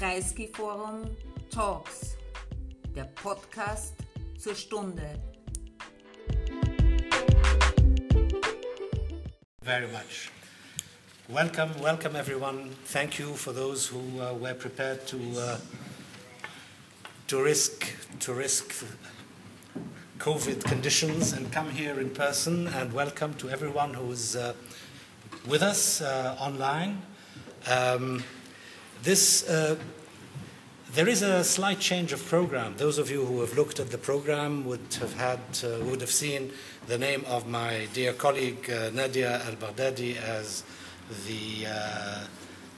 Kreisky Forum Talks, der Podcast zur Stunde. Very much. Welcome, welcome everyone. Thank you for those who uh, were prepared to uh, to risk to risk COVID conditions and come here in person. And welcome to everyone who is uh, with us uh, online. Um, this, uh, there is a slight change of program. Those of you who have looked at the program would have had, uh, would have seen the name of my dear colleague uh, Nadia Al Baghdadi as the uh,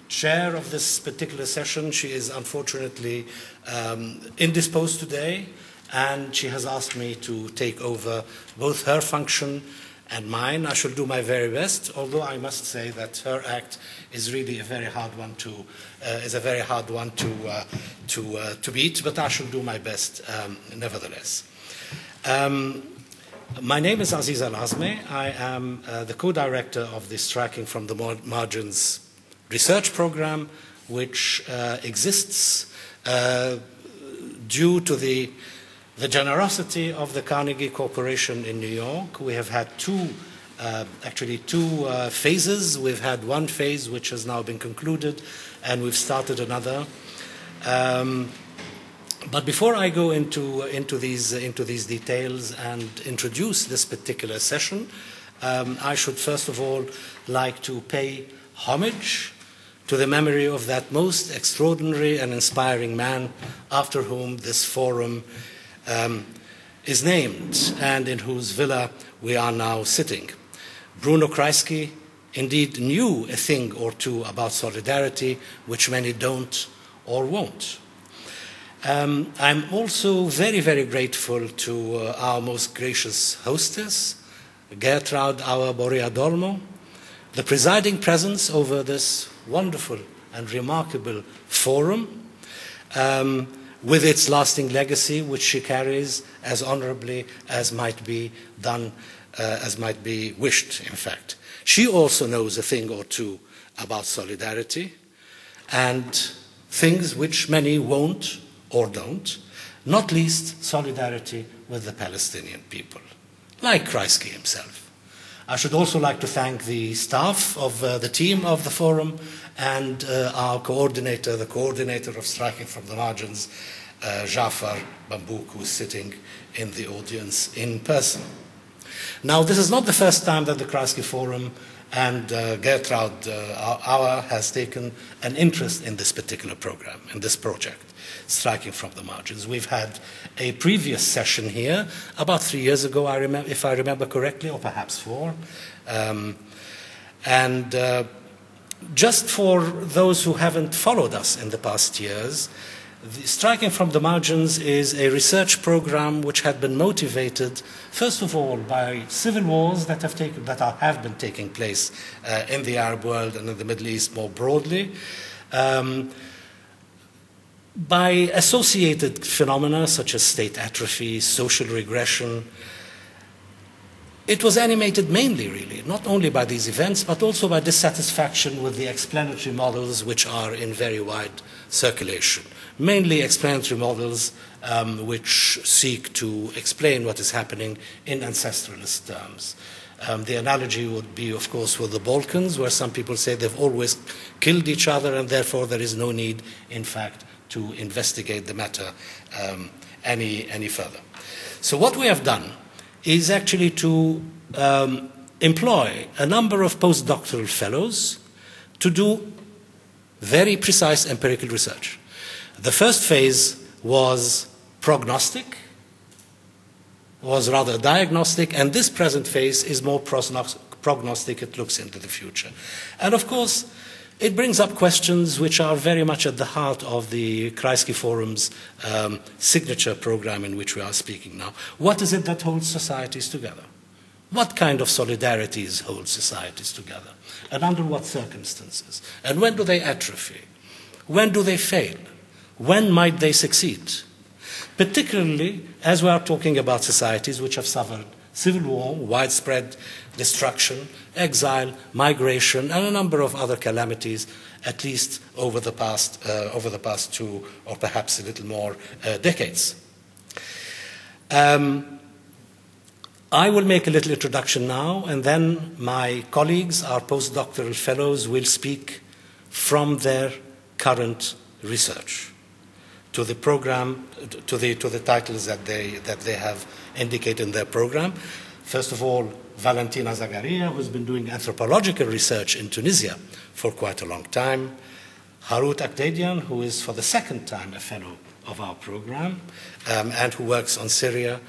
chair of this particular session. She is unfortunately um, indisposed today, and she has asked me to take over both her function and mine. I shall do my very best, although I must say that her act is really a very hard one to uh, is a very hard one to uh, to uh, to beat. But I shall do my best um, nevertheless. Um, my name is Aziz Al. I am uh, the co-director of this Striking from the Margins research program, which uh, exists uh, due to the the generosity of the Carnegie Corporation in New York. We have had two, uh, actually two uh, phases. We've had one phase which has now been concluded, and we've started another. Um, but before I go into, into, these, into these details and introduce this particular session, um, I should first of all like to pay homage to the memory of that most extraordinary and inspiring man after whom this forum um, is named and in whose villa we are now sitting. Bruno Kreisky indeed knew a thing or two about solidarity, which many don't or won't. Um, I'm also very, very grateful to uh, our most gracious hostess, Gertraud Auer Borea d'Olmo, the presiding presence over this wonderful and remarkable forum. Um, with its lasting legacy, which she carries as honorably as might be done, uh, as might be wished, in fact. She also knows a thing or two about solidarity and things which many won't or don't, not least solidarity with the Palestinian people, like Kreisky himself. I should also like to thank the staff of uh, the team of the forum and uh, our coordinator, the coordinator of Striking from the Margins, uh, Jafar Bambouk, who is sitting in the audience in person. Now, this is not the first time that the Kreisky Forum and uh, Gertraud uh, Auer has taken an interest in this particular program, in this project, Striking from the Margins. We've had a previous session here about three years ago, I remember, if I remember correctly, or perhaps four. Um, and uh, just for those who haven't followed us in the past years, the Striking from the Margins is a research program which had been motivated, first of all, by civil wars that have, taken, that are, have been taking place uh, in the Arab world and in the Middle East more broadly, um, by associated phenomena such as state atrophy, social regression, it was animated mainly, really, not only by these events, but also by dissatisfaction with the explanatory models which are in very wide circulation. Mainly explanatory models um, which seek to explain what is happening in ancestralist terms. Um, the analogy would be, of course, with the Balkans, where some people say they've always killed each other, and therefore there is no need, in fact, to investigate the matter um, any, any further. So, what we have done is actually to um, employ a number of postdoctoral fellows to do very precise empirical research. The first phase was prognostic, was rather diagnostic, and this present phase is more prognostic, it looks into the future. And of course, it brings up questions which are very much at the heart of the Kreisky Forum's um, signature program in which we are speaking now. What is it that holds societies together? What kind of solidarities hold societies together? And under what circumstances? And when do they atrophy? When do they fail? When might they succeed? Particularly as we are talking about societies which have suffered civil war, widespread destruction, exile, migration, and a number of other calamities, at least over the past, uh, over the past two or perhaps a little more uh, decades. Um, I will make a little introduction now, and then my colleagues, our postdoctoral fellows, will speak from their current research to the program, to the, to the titles that they, that they have indicated in their program. First of all, Valentina Zagaria, who's been doing anthropological research in Tunisia for quite a long time. Harut Akdedian, who is for the second time a fellow of our program um, and who works on Syria.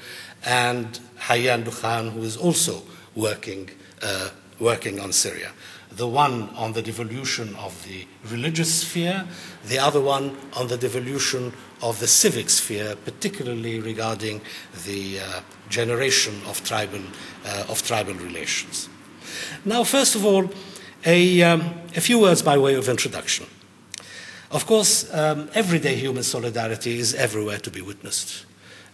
And Hayyan Dukhan, who is also working, uh, working on Syria the one on the devolution of the religious sphere, the other one on the devolution of the civic sphere, particularly regarding the uh, generation of tribal, uh, of tribal relations. Now, first of all, a, um, a, few words by way of introduction. Of course, um, everyday human solidarity is everywhere to be witnessed.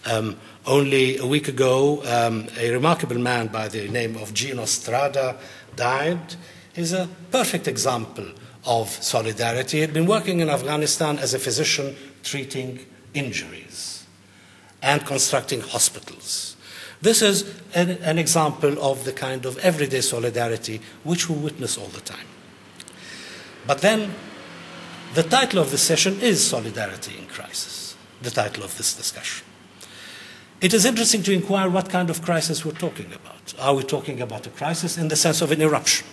Um, only a week ago, um, a remarkable man by the name of Gino Strada died is a perfect example of solidarity. He had been working in Afghanistan as a physician treating injuries and constructing hospitals. This is an, an, example of the kind of everyday solidarity which we witness all the time. But then, the title of this session is Solidarity in Crisis, the title of this discussion. It is interesting to inquire what kind of crisis we're talking about. Are we talking about a crisis in the sense of an eruption?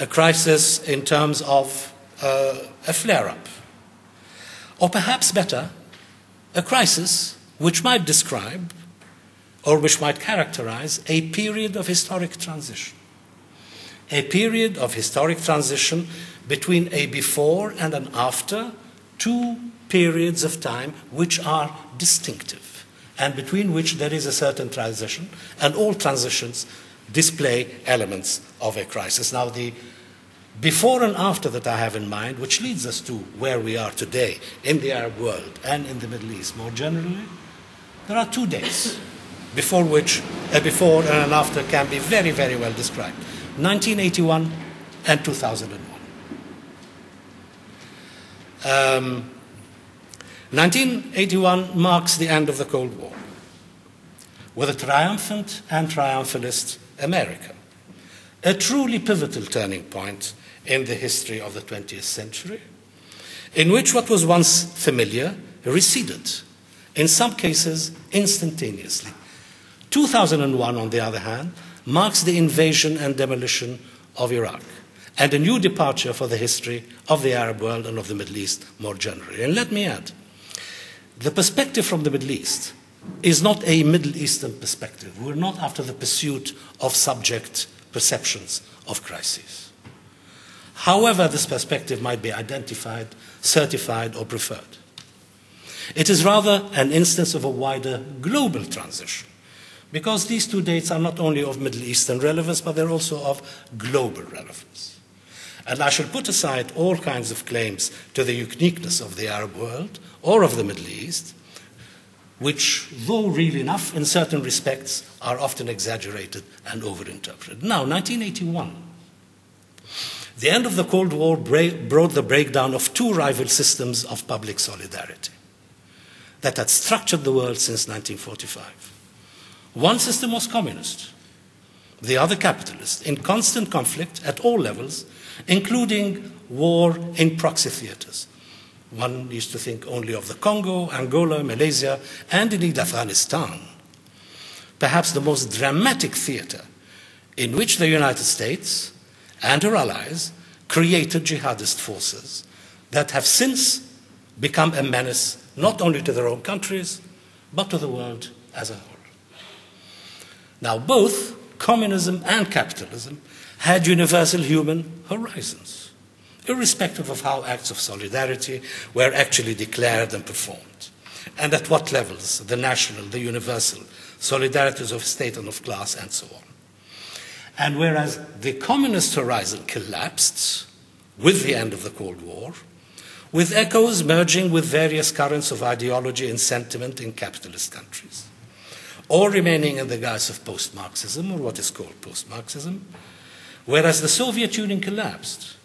a crisis in terms of uh, a flare up. Or perhaps better, a crisis which might describe or which might characterize a period of historic transition. A period of historic transition between a before and an after, two periods of time which are distinctive and between which there is a certain transition, and all transitions display elements of a crisis. Now, the before and after that I have in mind, which leads us to where we are today in the Arab world and in the Middle East more generally, there are two days before which a before and an after can be very, very well described 1981 and 2001. Um, 1981 marks the end of the Cold War with a triumphant and triumphalist America a truly pivotal turning point in the history of the 20th century, in which what was once familiar receded, in some cases instantaneously. 2001, on the other hand, marks the invasion and demolition of Iraq and a new departure for the history of the Arab world and of the Middle East more generally. And let me add, the perspective from the Middle East is not a Middle Eastern perspective. We're not after the pursuit of subject perceptions of crises. However, this perspective might be identified, certified, or preferred. It is rather an instance of a wider global transition, because these two dates are not only of Middle Eastern relevance, but they're also of global relevance. And I shall put aside all kinds of claims to the uniqueness of the Arab world or of the Middle East, which, though real enough in certain respects, are often exaggerated and overinterpreted. Now, 1981. The end of the Cold War brought the breakdown of two rival systems of public solidarity that had structured the world since 1945. One system was communist, the other capitalist, in constant conflict at all levels, including war in proxy theaters one used to think only of the Congo, Angola, Malaysia, and indeed Afghanistan. Perhaps the most dramatic theater in which the United States and her allies created jihadist forces that have since become a menace not only to their own countries, but to the world as a whole. Now, both communism and capitalism had universal human horizons irrespective of how acts of solidarity were actually declared and performed, and at what levels the national, the universal, solidarities of state and of class, and so on. And whereas the communist horizon collapsed with the end of the Cold War, with echoes merging with various currents of ideology and sentiment in capitalist countries. or remaining in the guise of post Marxism, or what is called post Marxism, whereas the Soviet Union collapsed.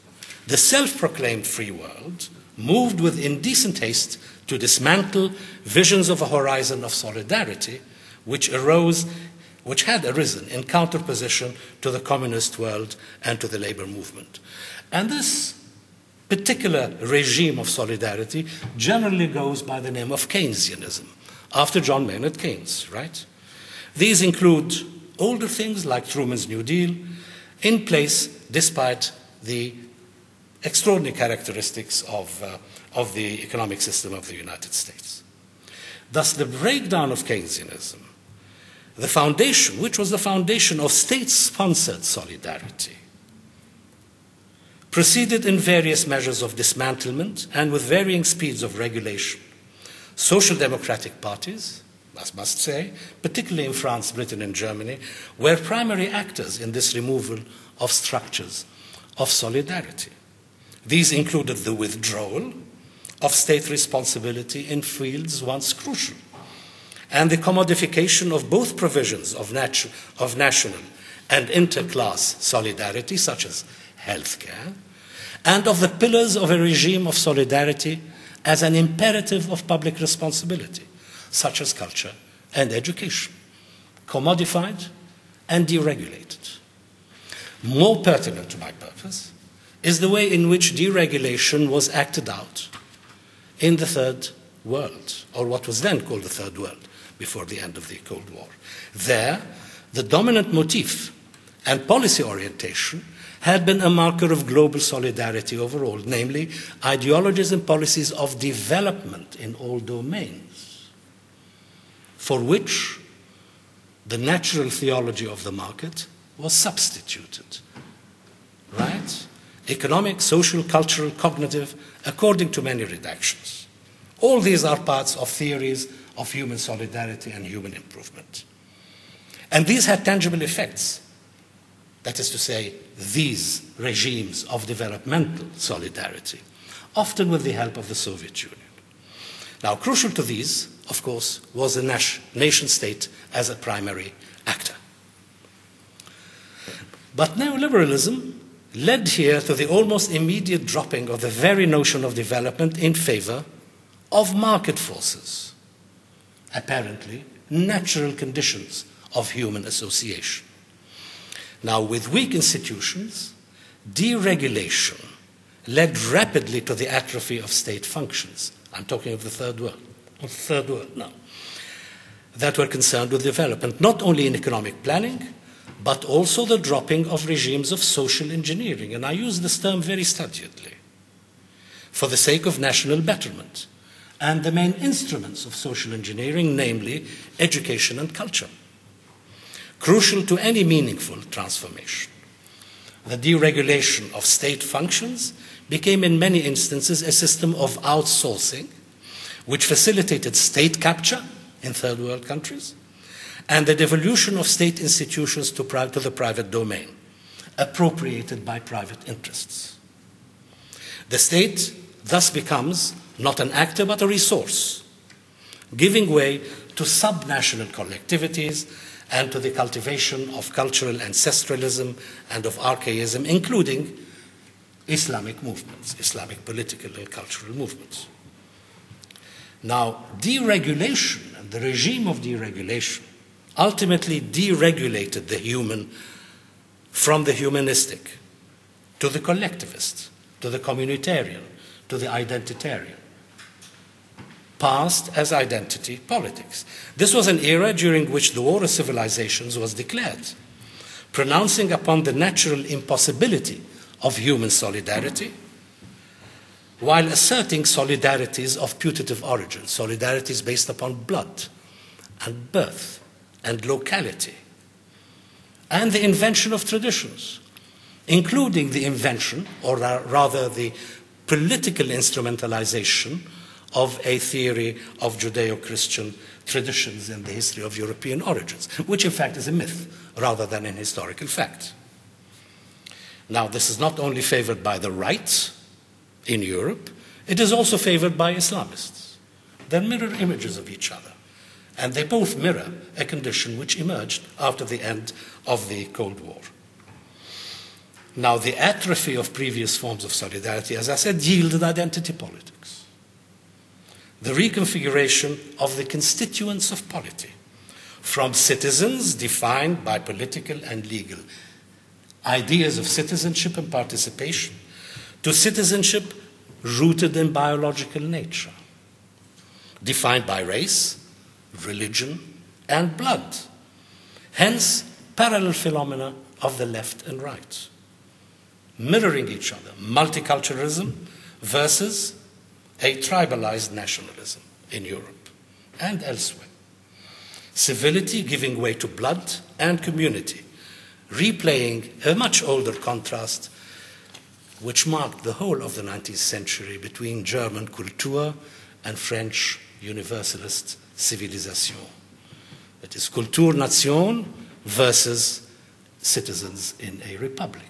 The self proclaimed free world moved with indecent haste to dismantle visions of a horizon of solidarity which arose which had arisen in counterposition to the communist world and to the labor movement. And this particular regime of solidarity generally goes by the name of Keynesianism, after John Maynard Keynes, right? These include older things like Truman's New Deal, in place despite the extraordinary characteristics of, uh, of the economic system of the United States. Thus, the breakdown of Keynesianism, the foundation, which was the foundation of state sponsored solidarity, proceeded in various measures of dismantlement and with varying speeds of regulation. Social democratic parties, I must say, particularly in France, Britain, and Germany, were primary actors in this removal of structures of solidarity. These included the withdrawal of state responsibility in fields once crucial, and the commodification of both provisions of, natu- of national and interclass solidarity, such as healthcare, and of the pillars of a regime of solidarity as an imperative of public responsibility, such as culture and education, commodified and deregulated. More pertinent to my purpose is the way in which deregulation was acted out in the Third World, or what was then called the Third World, before the end of the Cold War. There, the dominant motif and policy orientation had been a marker of global solidarity overall, namely ideologies and policies of development in all domains, for which the natural theology of the market was substituted. Right? Economic, social, cultural, cognitive, according to many redactions. All these are parts of theories of human solidarity and human improvement. And these had tangible effects. That is to say, these regimes of developmental solidarity, often with the help of the Soviet Union. Now, crucial to these, of course, was the nation state as a primary actor. But neoliberalism led here to the almost immediate dropping of the very notion of development in favor of market forces, apparently natural conditions of human association. Now, with weak institutions, deregulation led rapidly to the atrophy of state functions. I'm talking of the third world, of the third world now, that were concerned with development, not only in economic planning, but also the dropping of regimes of social engineering. And I use this term very studiedly for the sake of national betterment and the main instruments of social engineering, namely education and culture, crucial to any meaningful transformation. The deregulation of state functions became, in many instances, a system of outsourcing, which facilitated state capture in third world countries and the devolution of state institutions to, to the private domain, appropriated by private interests. The state thus becomes not an actor but a resource, giving way to subnational collectivities and to the cultivation of cultural ancestralism and of archaism, including Islamic movements, Islamic political and cultural movements. Now, deregulation and the regime of deregulation ultimately deregulated the human from the humanistic to the collectivist, to the communitarian, to the identitarian. Passed as identity politics. This was an era during which the War of Civilizations was declared, pronouncing upon the natural impossibility of human solidarity while asserting solidarities of putative origin, solidarities based upon blood and birth and locality, and the invention of traditions, including the invention, or rather the political instrumentalization, of a theory of Judeo Christian traditions in the history of European origins, which in fact is a myth rather than an historical fact. Now, this is not only favored by the right in Europe, it is also favored by Islamists. They're mirror images of each other and they both mirror a condition which emerged after the end of the Cold War. Now, the atrophy of previous forms of solidarity, as I said, yielded identity politics. The reconfiguration of the constituents of polity from citizens defined by political and legal ideas of citizenship and participation to citizenship rooted in biological nature, defined by race, religion, and blood. Hence, parallel phenomena of the left and right, mirroring each other. Multiculturalism versus a tribalized nationalism in Europe and elsewhere. Civility giving way to blood and community, replaying a much older contrast which marked the whole of the 19th century between German Kultur and French Universalist civilization. It is Kultur Nation versus citizens in a republic.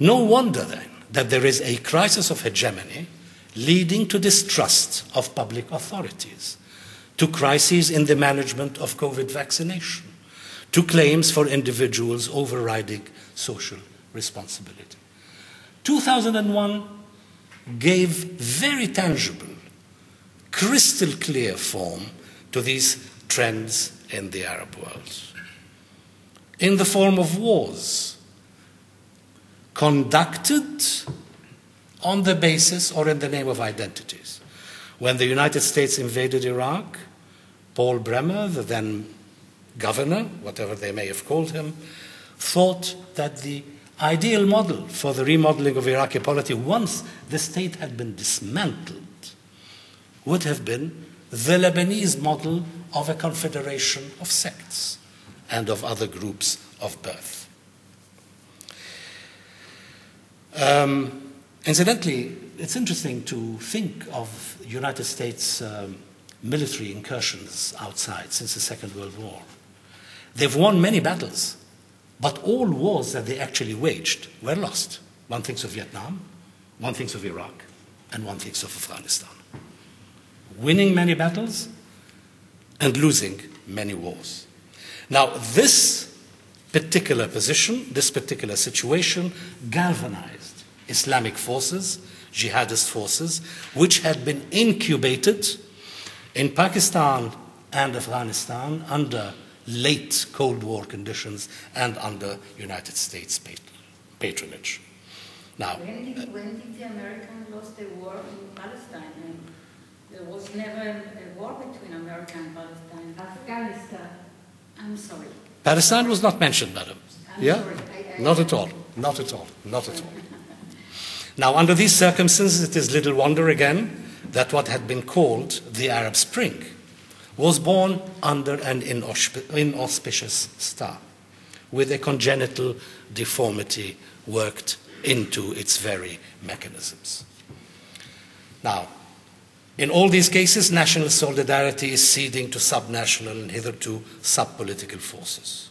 No wonder then that there is a crisis of hegemony leading to distrust of public authorities, to crises in the management of COVID vaccination, to claims for individuals overriding social responsibility. 2001 gave very tangible, crystal clear form to these trends in the Arab world. In the form of wars conducted on the basis or in the name of identities. When the United States invaded Iraq, Paul Bremer, the then governor, whatever they may have called him, thought that the ideal model for the remodeling of Iraqi polity, once the state had been dismantled, would have been the Lebanese model of a confederation of sects and of other groups of birth. Um, incidentally, it's interesting to think of United States um, military incursions outside since the Second World War. They've won many battles, but all wars that they actually waged were lost. One thinks of Vietnam, one thinks of Iraq, and one thinks of Afghanistan. Winning many battles and losing many wars. Now, this particular position, this particular situation, galvanized Islamic forces, jihadist forces, which had been incubated in Pakistan and Afghanistan under late Cold War conditions and under United States patronage. Now, when did, when did the Americans lose the war in Palestine? And there was never a war between America and Palestine. Afghanistan. I'm sorry. Palestine was not mentioned, madam. I'm yeah? sorry. I, I, not at all. Not at all. Not at all. Now, under these circumstances, it is little wonder again that what had been called the Arab Spring was born under an inauspicious star, with a congenital deformity worked into its very mechanisms. Now, in all these cases, national solidarity is ceding to subnational and hitherto sub-political forces.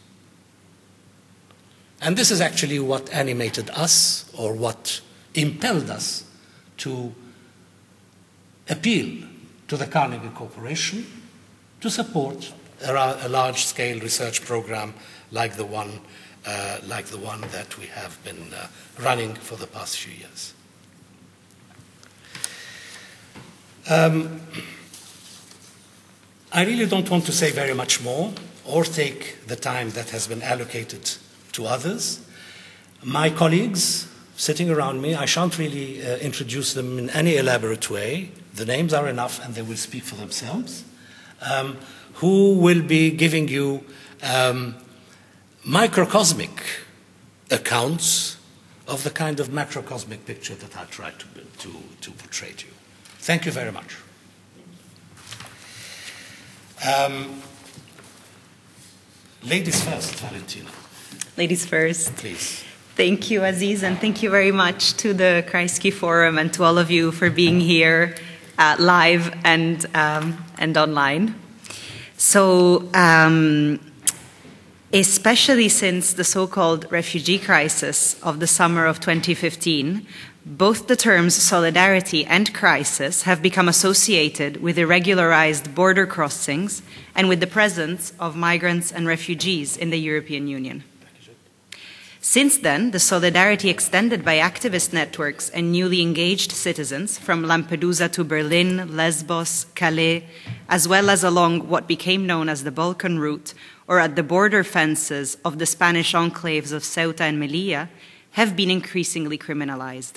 And this is actually what animated us, or what impelled us to appeal to the Carnegie Corporation to support a, a large-scale research program like the one, uh, like the one that we have been uh, running for the past few years. Um, I really don't want to say very much more or take the time that has been allocated to others. My colleagues sitting around me, I shan't really uh, introduce them in any elaborate way. The names are enough and they will speak for themselves. Um, who will be giving you um, microcosmic accounts of the kind of macrocosmic picture that I tried to, to, to portray to you. Thank you very much. Um, ladies first, Valentina. Ladies first. Please. Thank you, Aziz, and thank you very much to the Kreisky Forum and to all of you for being here uh, live and, um, and online. So, um, especially since the so called refugee crisis of the summer of 2015 both the terms solidarity and crisis have become associated with irregularized border crossings and with the presence of migrants and refugees in the European Union. Since then, the solidarity extended by activist networks and newly engaged citizens from Lampedusa to Berlin, Lesbos, Calais, as well as along what became known as the Balkan route or at the border fences of the Spanish enclaves of Ceuta and Melilla, have been increasingly criminalized.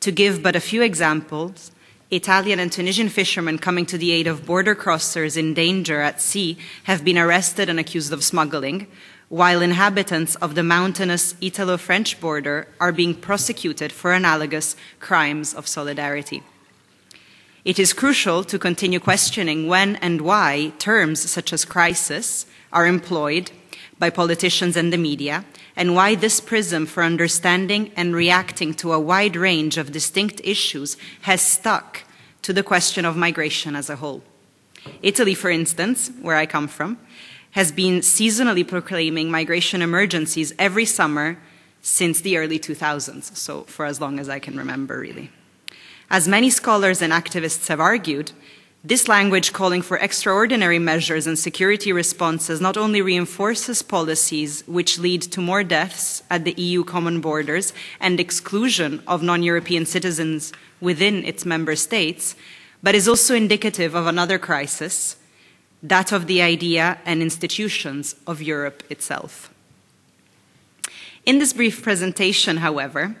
To give but a few examples, Italian and Tunisian fishermen coming to the aid of border crossers in danger at sea have been arrested and accused of smuggling, while inhabitants of the mountainous Italo French border are being prosecuted for analogous crimes of solidarity. It is crucial to continue questioning when and why terms such as crisis are employed by politicians and the media, and why this prism for understanding and reacting to a wide range of distinct issues has stuck to the question of migration as a whole. Italy, for instance, where I come from, has been seasonally proclaiming migration emergencies every summer since the early 2000s, so for as long as I can remember, really. As many scholars and activists have argued, this language calling for extraordinary measures and security responses not only reinforces policies which lead to more deaths at the EU common borders and exclusion of non European citizens within its member states, but is also indicative of another crisis, that of the idea and institutions of Europe itself. In this brief presentation, however,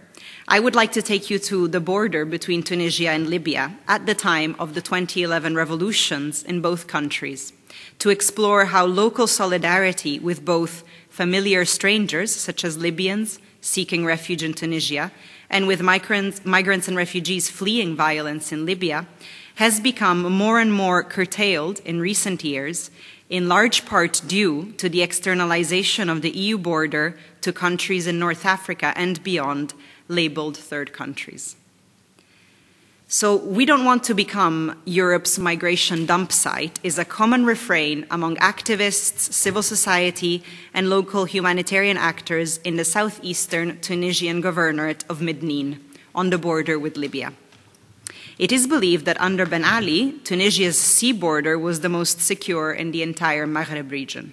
I would like to take you to the border between Tunisia and Libya at the time of the 2011 revolutions in both countries to explore how local solidarity with both familiar strangers, such as Libyans seeking refuge in Tunisia, and with migrants, and refugees fleeing violence in Libya, has become more and more curtailed in recent years, in large part due to the externalization of the EU border to countries in North Africa and beyond labeled third countries. So, we don't want to become Europe's migration dump site, is a common refrain among activists, civil society, and local humanitarian actors in the southeastern Tunisian governorate of Medenine, on the border with Libya. It is believed that under Ben Ali, Tunisia's sea border was the most secure in the entire Maghreb region.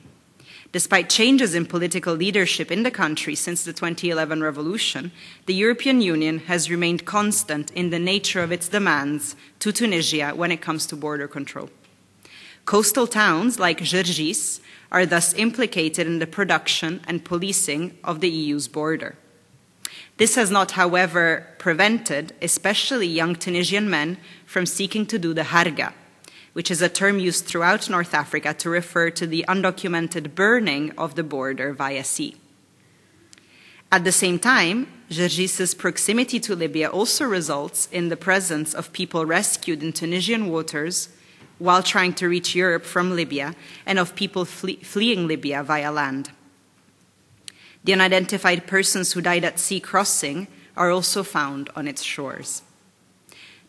Despite changes in political leadership in the country since the 2011 revolution, the European Union has remained constant in the nature of its demands to Tunisia when it comes to border control. Coastal towns like Gergis are thus implicated in the production and policing of the EU's border. This has not, however, prevented especially young Tunisian men from seeking to do the harga, which is a term used throughout North Africa to refer to the undocumented burning of the border via sea. At the same time, Gergis's proximity to Libya also results in the presence of people rescued in Tunisian waters while trying to reach Europe from Libya and of people fle- fleeing Libya via land. The unidentified persons who died at sea crossing are also found on its shores.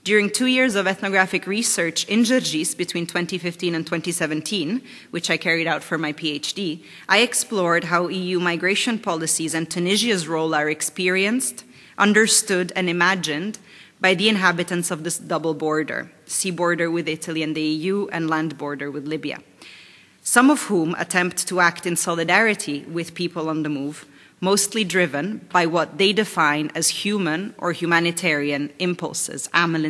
During two years of ethnographic research in Gergis between 2015 and 2017, which I carried out for my PhD, I explored how EU migration policies and Tunisia's role are experienced, understood, and imagined by the inhabitants of this double border sea border with Italy and the EU, and land border with Libya. Some of whom attempt to act in solidarity with people on the move mostly driven by what they define as human or humanitarian impulses, amal.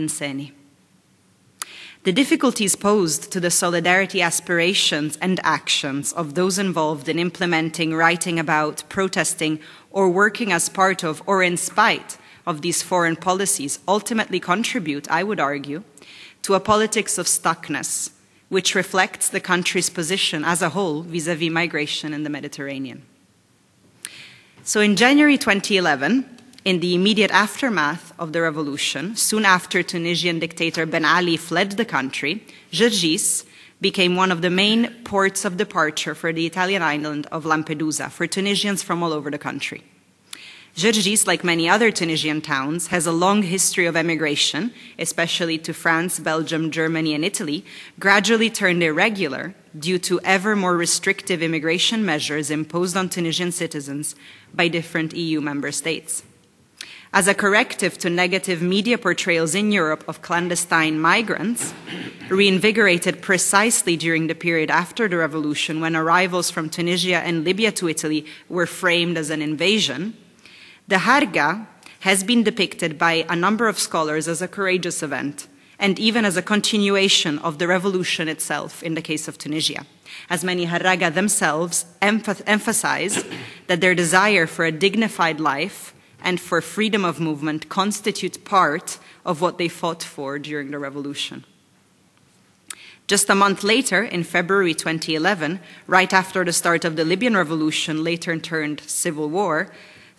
The difficulties posed to the solidarity aspirations and actions of those involved in implementing, writing about, protesting, or working as part of or in spite of these foreign policies ultimately contribute, I would argue, to a politics of stuckness, which reflects the country's position as a whole vis a vis migration in the Mediterranean. So in January 2011, in the immediate aftermath of the revolution, soon after Tunisian dictator Ben Ali fled the country, Gergis became one of the main ports of departure for the Italian island of Lampedusa for Tunisians from all over the country. Gergis, like many other Tunisian towns, has a long history of emigration, especially to France, Belgium, Germany, and Italy, gradually turned irregular due to ever more restrictive immigration measures imposed on Tunisian citizens by different EU member states. as a corrective to negative media portrayals in Europe of clandestine migrants, reinvigorated precisely during the period after the revolution when arrivals from Tunisia and Libya to Italy were framed as an invasion, the Harga has been depicted by a number of scholars as a courageous event and even as a continuation of the revolution itself in the case of Tunisia, as many Harraga themselves emphasize that their desire for a dignified life and for freedom of movement constitute part of what they fought for during the revolution. Just a month later, in February 2011, right after the start of the Libyan revolution, later turned civil war,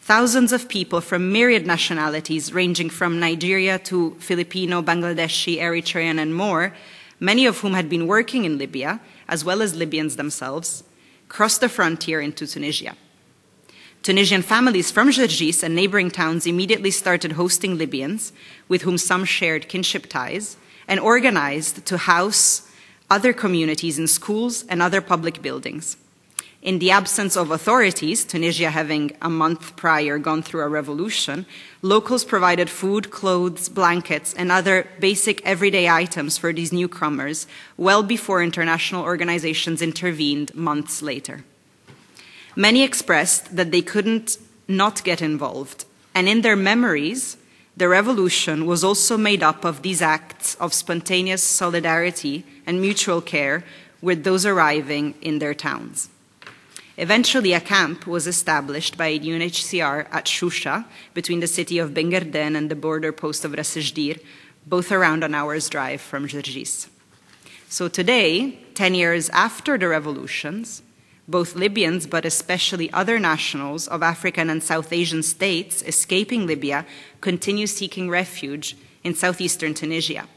thousands of people from myriad nationalities, ranging from Nigeria to Filipino, Bangladeshi, Eritrean, and more, many of whom had been working in Libya, as well as Libyans themselves, crossed the frontier into Tunisia. Tunisian families from Gergis and neighboring towns immediately started hosting Libyans, with whom some shared kinship ties, and organized to house other communities in schools and other public buildings. In the absence of authorities, Tunisia having a month prior gone through a revolution, locals provided food, clothes, blankets, and other basic everyday items for these newcomers well before international organizations intervened months later. Many expressed that they couldn't not get involved, and in their memories, the revolution was also made up of these acts of spontaneous solidarity and mutual care with those arriving in their towns. Eventually, a camp was established by UNHCR at Choucha, between the city of Ben Guerdane and the border post of Ras both around an hour's drive from Gergis. So today, 10 years after the revolutions, both Libyans, but especially other nationals of African and South Asian states escaping Libya, continue seeking refuge in southeastern Tunisia.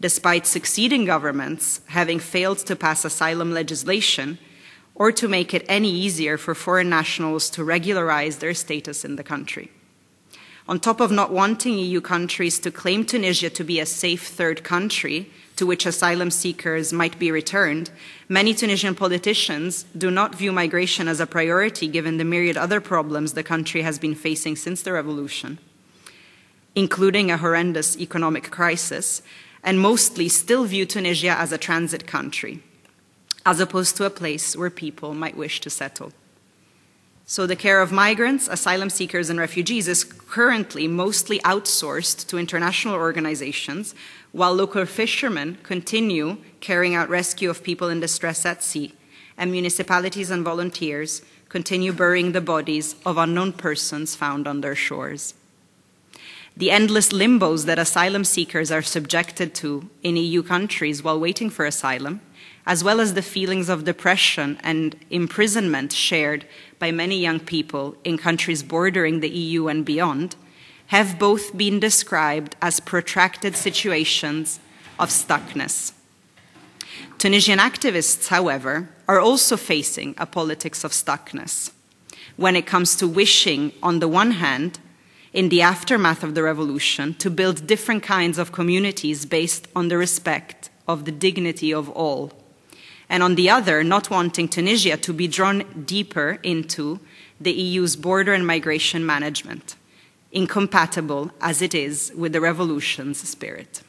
Despite succeeding governments having failed to pass asylum legislation, or to make it any easier for foreign nationals to regularize their status in the country. On top of not wanting EU countries to claim Tunisia to be a safe third country to which asylum seekers might be returned, many Tunisian politicians do not view migration as a priority given the myriad other problems the country has been facing since the revolution, including a horrendous economic crisis, and mostly still view Tunisia as a transit country as opposed to a place where people might wish to settle. So, the care of migrants, asylum seekers, and refugees is currently mostly outsourced to international organizations, while local fishermen continue carrying out rescue of people in distress at sea, and municipalities and volunteers continue burying the bodies of unknown persons found on their shores. The endless limbos that asylum seekers are subjected to in EU countries while waiting for asylum as well as the feelings of depression and imprisonment shared by many young people in countries bordering the EU and beyond, have both been described as protracted situations of stuckness. Tunisian activists, however, are also facing a politics of stuckness when it comes to wishing, on the one hand, in the aftermath of the revolution, to build different kinds of communities based on the respect of the dignity of all and on the other, not wanting Tunisia to be drawn deeper into the EU's border and migration management, incompatible as it is with the revolution's spirit.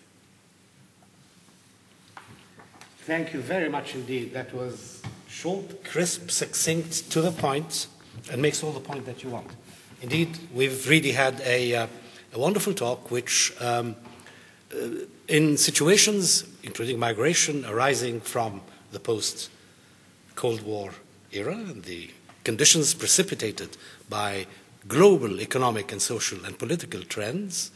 Thank you very much indeed. That was short, crisp, succinct, to the point, and makes all the point that you want. Indeed, we've really had a, uh, a wonderful talk, which, um, uh, in situations, including migration, arising from the post Cold War era and the conditions precipitated by global economic and social and political trends,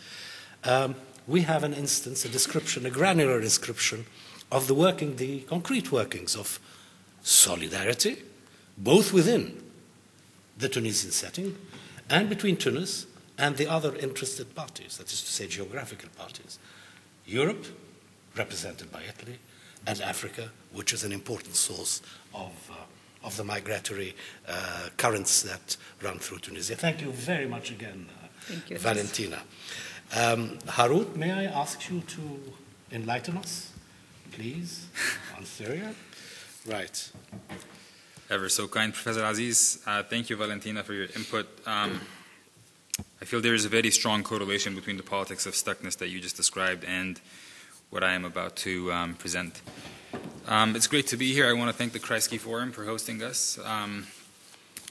um, we have an instance, a description, a granular description of the working, the concrete workings of solidarity, both within the Tunisian setting and between Tunis and the other interested parties, that is to say, geographical parties. Europe, represented by Italy, and Africa, which is an important source of, uh, of the migratory uh, currents that run through Tunisia. Thank you very much again, uh, you, Valentina. Um, Harut, may I ask you to enlighten us, please, on Syria? Right. Ever so kind, Professor Aziz. Uh, thank you, Valentina, for your input. Um, I feel there is a very strong correlation between the politics of stuckness that you just described and what I am about to um, present. Um, it's great to be here. I want to thank the Kreisky Forum for hosting us. Um,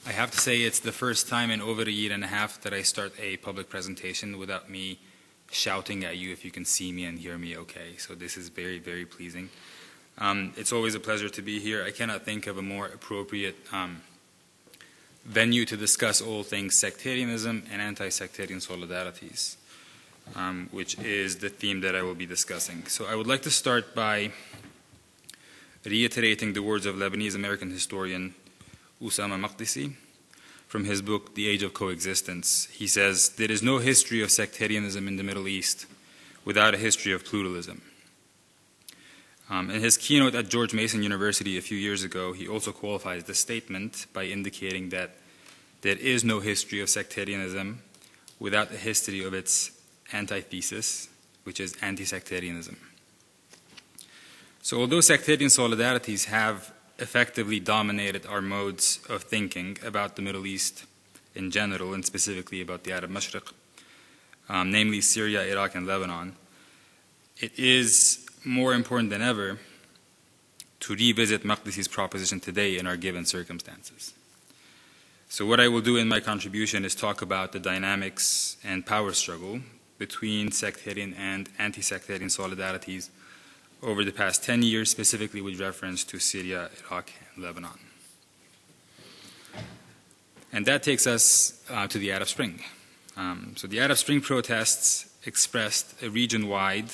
I have to say it's the first time in over a year and a half that I start a public presentation without me shouting at you if you can see me and hear me okay. So this is very, very pleasing. Um, it's always a pleasure to be here. I cannot think of a more appropriate um, venue to discuss all things sectarianism and anti-sectarian solidarities, um, which is the theme that I will be discussing. So I would like to start by reiterating the words of Lebanese American historian Ussama Makdisi from his book, The Age of Coexistence. He says, There is no history of sectarianism in the Middle East without a history of pluralism. Um, in his keynote at George Mason University a few years ago, he also qualifies the statement by indicating that there is no history of sectarianism without a history of its antithesis, which is anti sectarianism. So, although sectarian solidarities have effectively dominated our modes of thinking about the Middle East in general, and specifically about the Arab Mashriq, um, namely Syria, Iraq, and Lebanon, it is more important than ever to revisit Makdisi's proposition today in our given circumstances. So, what I will do in my contribution is talk about the dynamics and power struggle between sectarian and anti sectarian solidarities over the past 10 years, specifically with reference to Syria, Iraq, and Lebanon. And that takes us uh, to the Arab Spring. Um, so, the Arab Spring protests expressed a region wide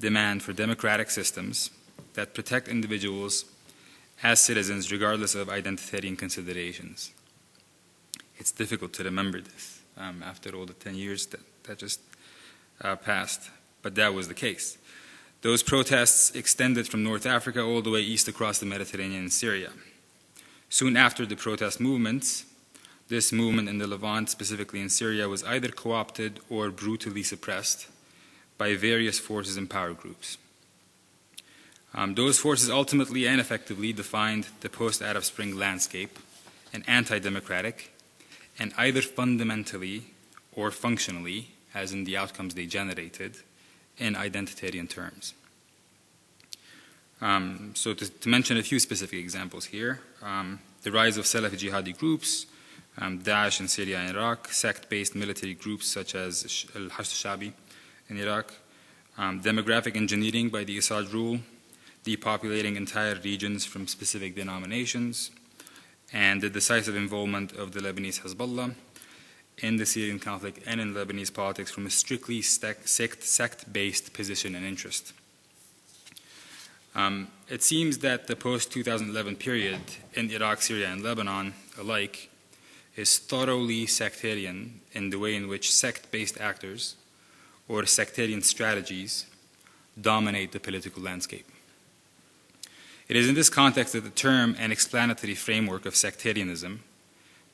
demand for democratic systems that protect individuals as citizens regardless of identitarian considerations. It's difficult to remember this um, after all the 10 years that, that just uh, passed, but that was the case. Those protests extended from North Africa all the way east across the Mediterranean and Syria. Soon after the protest movements, this movement in the Levant, specifically in Syria, was either co opted or brutally suppressed by various forces and power groups. Um, those forces ultimately and effectively defined the post Arab Spring landscape an anti democratic and either fundamentally or functionally, as in the outcomes they generated, in identitarian terms. Um, so, to, to, mention a few specific examples here um, the rise of Salafi jihadi groups, um, Daesh in Syria and Iraq, sect based military groups such as Al Hashd Shabi in Iraq, um, demographic engineering by the Assad rule, depopulating entire regions from specific denominations, and the decisive involvement of the Lebanese Hezbollah in the Syrian conflict and in Lebanese politics from a strictly sect based position and interest. Um, it seems that the post 2011 period in Iraq, Syria, and Lebanon alike is thoroughly sectarian in the way in which sect based actors or sectarian strategies dominate the political landscape. It is in this context that the term and explanatory framework of sectarianism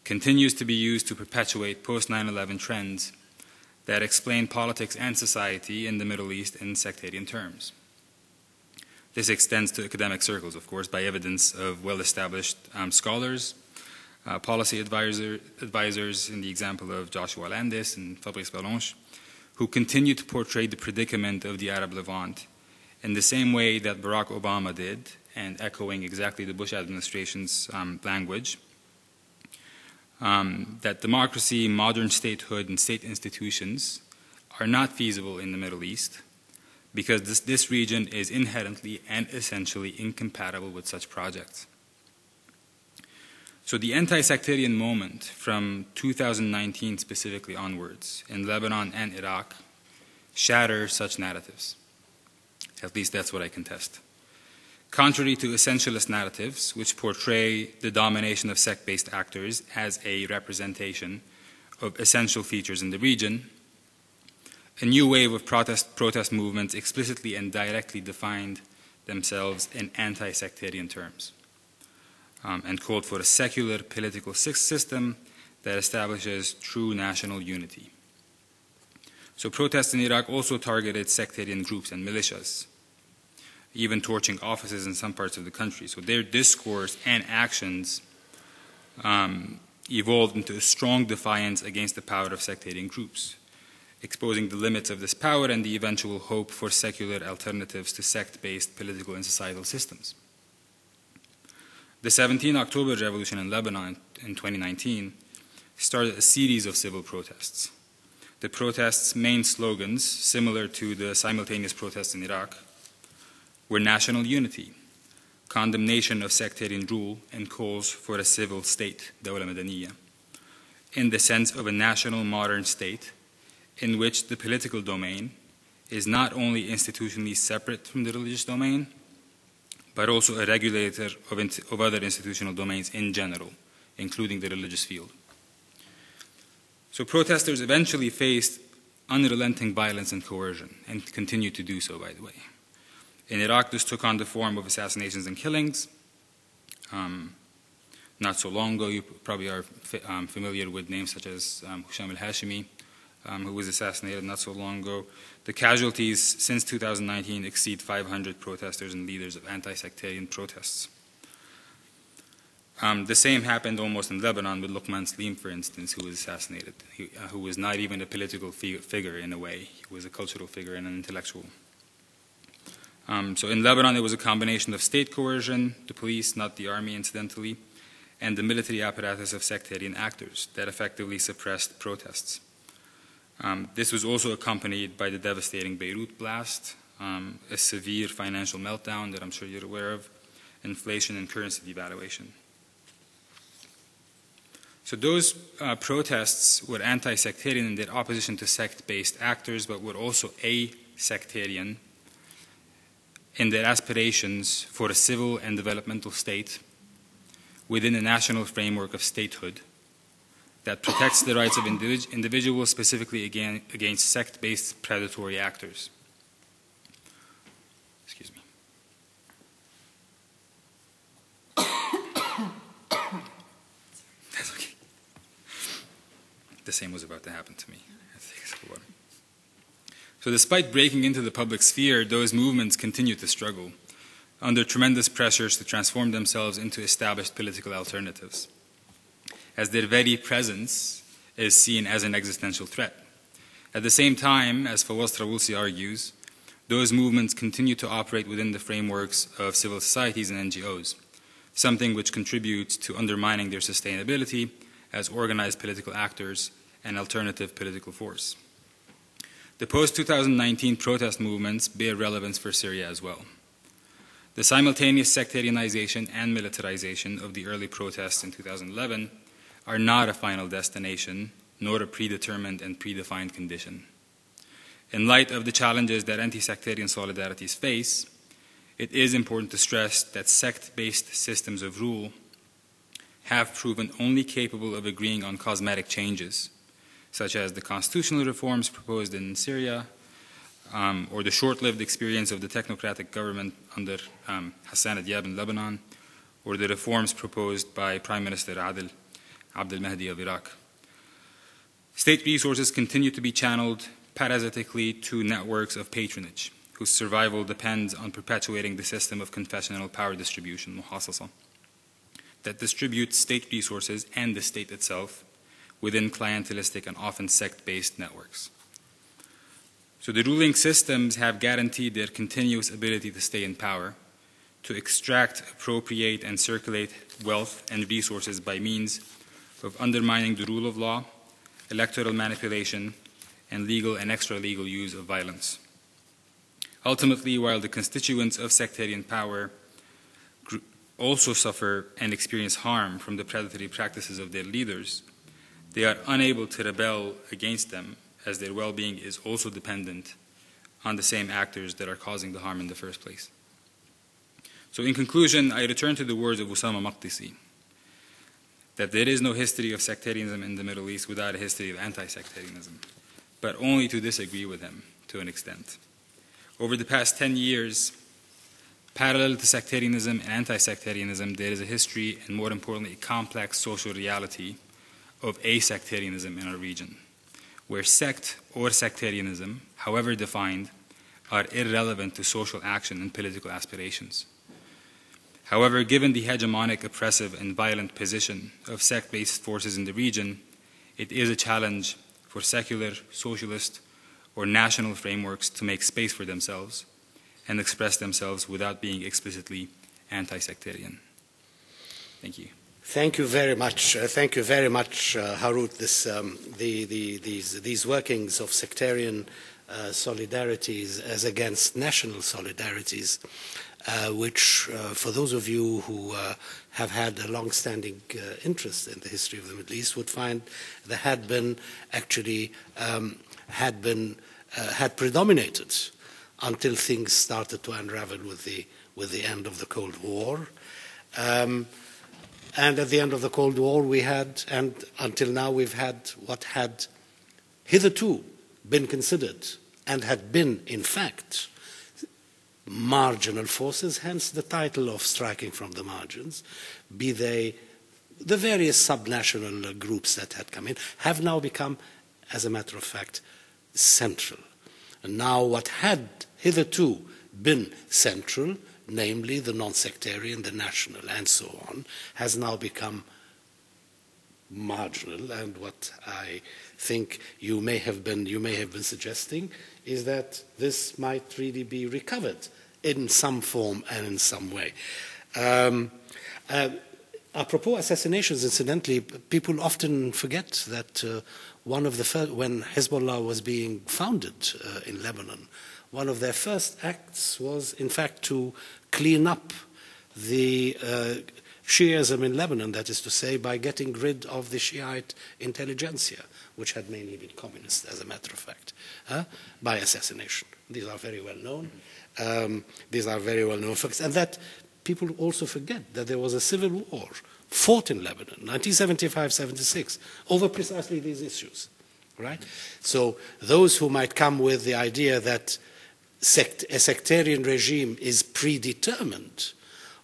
continues to be used to perpetuate post 9 11 trends that explain politics and society in the Middle East in sectarian terms. This extends to academic circles, of course, by evidence of well established um, scholars, uh, policy advisor, advisors, in the example of Joshua Landis and Fabrice Balanche, who continue to portray the predicament of the Arab Levant in the same way that Barack Obama did, and echoing exactly the Bush administration's um, language. Um, that democracy, modern statehood, and state institutions are not feasible in the Middle East because this, this region is inherently and essentially incompatible with such projects. So the anti-sectarian moment from 2019 specifically onwards in Lebanon and Iraq shatter such narratives. At least that's what I contest. Contrary to essentialist narratives, which portray the domination of sect based actors as a representation of essential features in the region, a new wave of protest, protest movements explicitly and directly defined themselves in anti sectarian terms um, and called for a secular political system that establishes true national unity. So protests in Iraq also targeted sectarian groups and militias, even torching offices in some parts of the country. So their discourse and actions um, evolved into a strong defiance against the power of sectarian groups, exposing the limits of this power and the eventual hope for secular alternatives to sect based political and societal systems. The 17 October revolution in Lebanon in 2019 started a series of civil protests. The protests' main slogans, similar to the simultaneous protests in Iraq, were national unity, condemnation of sectarian rule, and calls for a civil state, Dawla Madaniya, in the sense of a national modern state in which the political domain is not only institutionally separate from the religious domain, but also a regulator of, of other institutional domains in general, including the religious field. So protesters eventually faced unrelenting violence and coercion, and continue to do so, by the way. In Iraq, this took on the form of assassinations and killings. Um, not so long ago, you probably are um, familiar with names such as um, Hisham al-Hashimi, um, who was assassinated not so long ago. The casualties since 2019 exceed 500 protesters and leaders of anti-sectarian protests. Um, the same happened almost in Lebanon with Luqman Slim, for instance, who was assassinated, he, uh, who was not even a political fi figure in a way. He was a cultural figure and an intellectual. Um, so in Lebanon, it was a combination of state coercion, the police, not the army, incidentally, and the military apparatus of sectarian actors that effectively suppressed protests. Um, this was also accompanied by the devastating Beirut blast, um, a severe financial meltdown that I'm sure you're aware of, inflation and currency devaluation. So those uh, protests were anti-sectarian in their opposition to sect-based actors, but were also a-sectarian in their aspirations for a civil and developmental state within a national framework of statehood that protects the rights of individuals, specifically again, against sect-based predatory actors. Excuse me. That's okay. The same was about to happen to me. So despite breaking into the public sphere, those movements continue to struggle under tremendous pressures to transform themselves into established political alternatives as their very presence is seen as an existential threat. At the same time, as Fawwaz Traboulsi argues, those movements continue to operate within the frameworks of civil societies and NGOs, something which contributes to undermining their sustainability as organized political actors and alternative political force. The post 2019 protest movements bear relevance for Syria as well. The simultaneous sectarianization and militarization of the early protests in 2011 are not a final destination, nor a predetermined and predefined condition. In light of the challenges that anti sectarian solidarities face, it is important to stress that sect based systems of rule have proven only capable of agreeing on cosmetic changes, such as the constitutional reforms proposed in Syria, um, or the short lived experience of the technocratic government under um, Hassan Diab in Lebanon, or the reforms proposed by Prime Minister Adel Abdel Mahdi of Iraq. State resources continue to be channeled parasitically to networks of patronage, whose survival depends on perpetuating the system of confessional power distribution, muhassasa, that distributes state resources and the state itself within clientelistic and often sect based networks. So the ruling systems have guaranteed their continuous ability to stay in power, to extract, appropriate, and circulate wealth and resources by means of undermining the rule of law, electoral manipulation, and legal and extra legal use of violence. Ultimately, while the constituents of sectarian power also suffer and experience harm from the predatory practices of their leaders, they are unable to rebel against them as their well being is also dependent on the same actors that are causing the harm in the first place. So, in conclusion, I return to the words of Ussama Makdisi that there is no history of sectarianism in the Middle East without a history of anti sectarianism, but only to disagree with him to an extent. Over the past 10 years, parallel to sectarianism and anti sectarianism, there is a history and, more importantly, a complex social reality of asectarianism in our region, where sect or sectarianism, however defined, are irrelevant to social action and political aspirations. However, given the hegemonic, oppressive, and violent position of sect based forces in the region, it is a challenge for secular, socialist, or national frameworks to make space for themselves and express themselves without being explicitly anti sectarian. Thank you. Thank you very much. Uh, thank you very much, uh, Harut. This, um, the, the, these, these workings of sectarian uh, solidarities as against national solidarities, uh, which, uh, for those of you who uh, have had a long-standing interest in the history of the Middle East, would find there had been actually um, had been had predominated until things started to unravel with the with the end of the Cold War. Um, and at the end of the Cold War, we had, and until now, we've had what had hitherto been considered and had been, in fact, marginal forces, hence the title of striking from the margins, be they the various subnational groups that had come in, have now become, as a matter of fact, central. And now what had hitherto been central, namely the non-sectarian, the national, and so on, has now become marginal. And what I think you may have been, you may have been suggesting is that this might really be recovered in some form and in some way. Um, uh, apropos assassinations, incidentally, people often forget that uh, one of the first, when Hezbollah was being founded uh, in Lebanon, one of their first acts was, in fact, to clean up the uh, Shiism in Lebanon, that is to say, by getting rid of the Shiite intelligentsia, which had mainly been communist, as a matter of fact, uh, by assassination. These are very well known. Um, these are very well known facts. And that people also forget that there was a civil war fought in Lebanon, 1975-76, over precisely these issues. Right? So those who might come with the idea that sect a sectarian regime is predetermined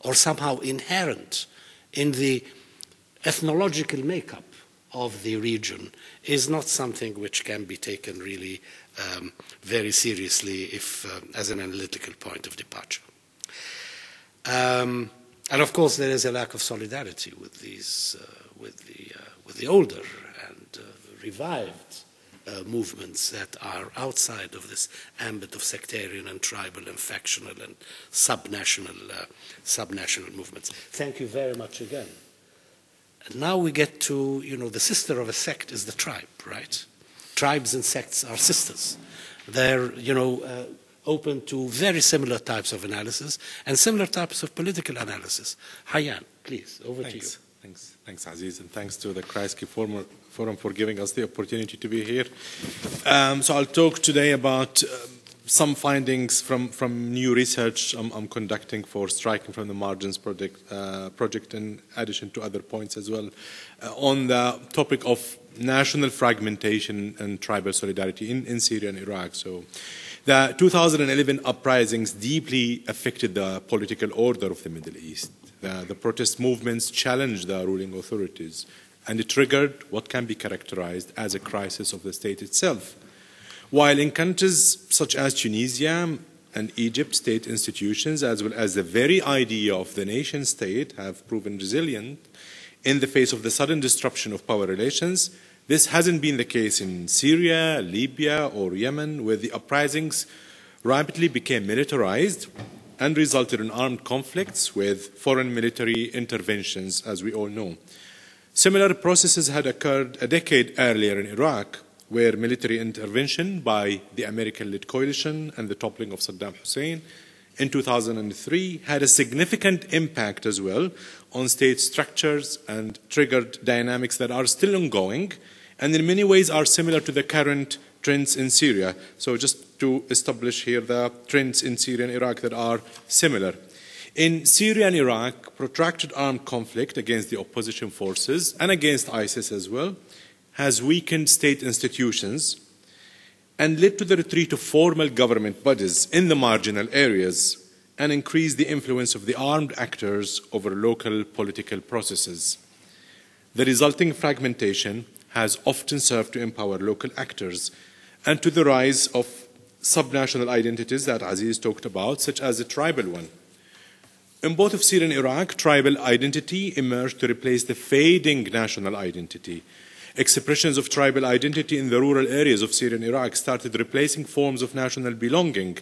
or somehow inherent in the ethnological makeup of the region is not something which can be taken really um, very seriously if, uh, as an analytical point of departure. Um, and of course, there is a lack of solidarity with these, uh, with, the, uh, with the older and uh, revived uh, movements that are outside of this ambit of sectarian and tribal and factional and subnational, uh, subnational movements. Thank you very much again. And now we get to, you know, the sister of a sect is the tribe, right? Tribes and sects are sisters. They're, you know, uh, open to very similar types of analysis and similar types of political analysis. Hayan, please, over Thanks. to you. Thanks, thanks, Aziz, and thanks to the Kreisky Forum, for giving us the opportunity to be here. Um, so I'll talk today about uh, some findings from, from new research I'm, I'm, conducting for Striking from the Margins project, uh, project in addition to other points as well, uh, on the topic of national fragmentation and tribal solidarity in, in Syria and Iraq. So the 2011 uprisings deeply affected the political order of the Middle East. The, the protest movements challenged the ruling authorities, and it triggered what can be characterized as a crisis of the state itself. While in countries such as Tunisia and Egypt, state institutions, as well as the very idea of the nation state, have proven resilient in the face of the sudden disruption of power relations, this hasn't been the case in Syria, Libya, or Yemen, where the uprisings rapidly became militarized and resulted in armed conflicts with foreign military interventions, as we all know. Similar processes had occurred a decade earlier in Iraq, where military intervention by the American led coalition and the toppling of Saddam Hussein in 2003 had a significant impact as well on state structures and triggered dynamics that are still ongoing and in many ways are similar to the current trends in Syria. So just to establish here the trends in Syria and Iraq that are similar. In Syria and Iraq, protracted armed conflict against the opposition forces and against ISIS as well has weakened state institutions and led to the retreat of formal government bodies in the marginal areas and increased the influence of the armed actors over local political processes. The resulting fragmentation has often served to empower local actors and to the rise of subnational identities that Aziz talked about, such as the tribal one. In both of Syria and Iraq, tribal identity emerged to replace the fading national identity. Expressions of tribal identity in the rural areas of Syria and Iraq started replacing forms of national belonging,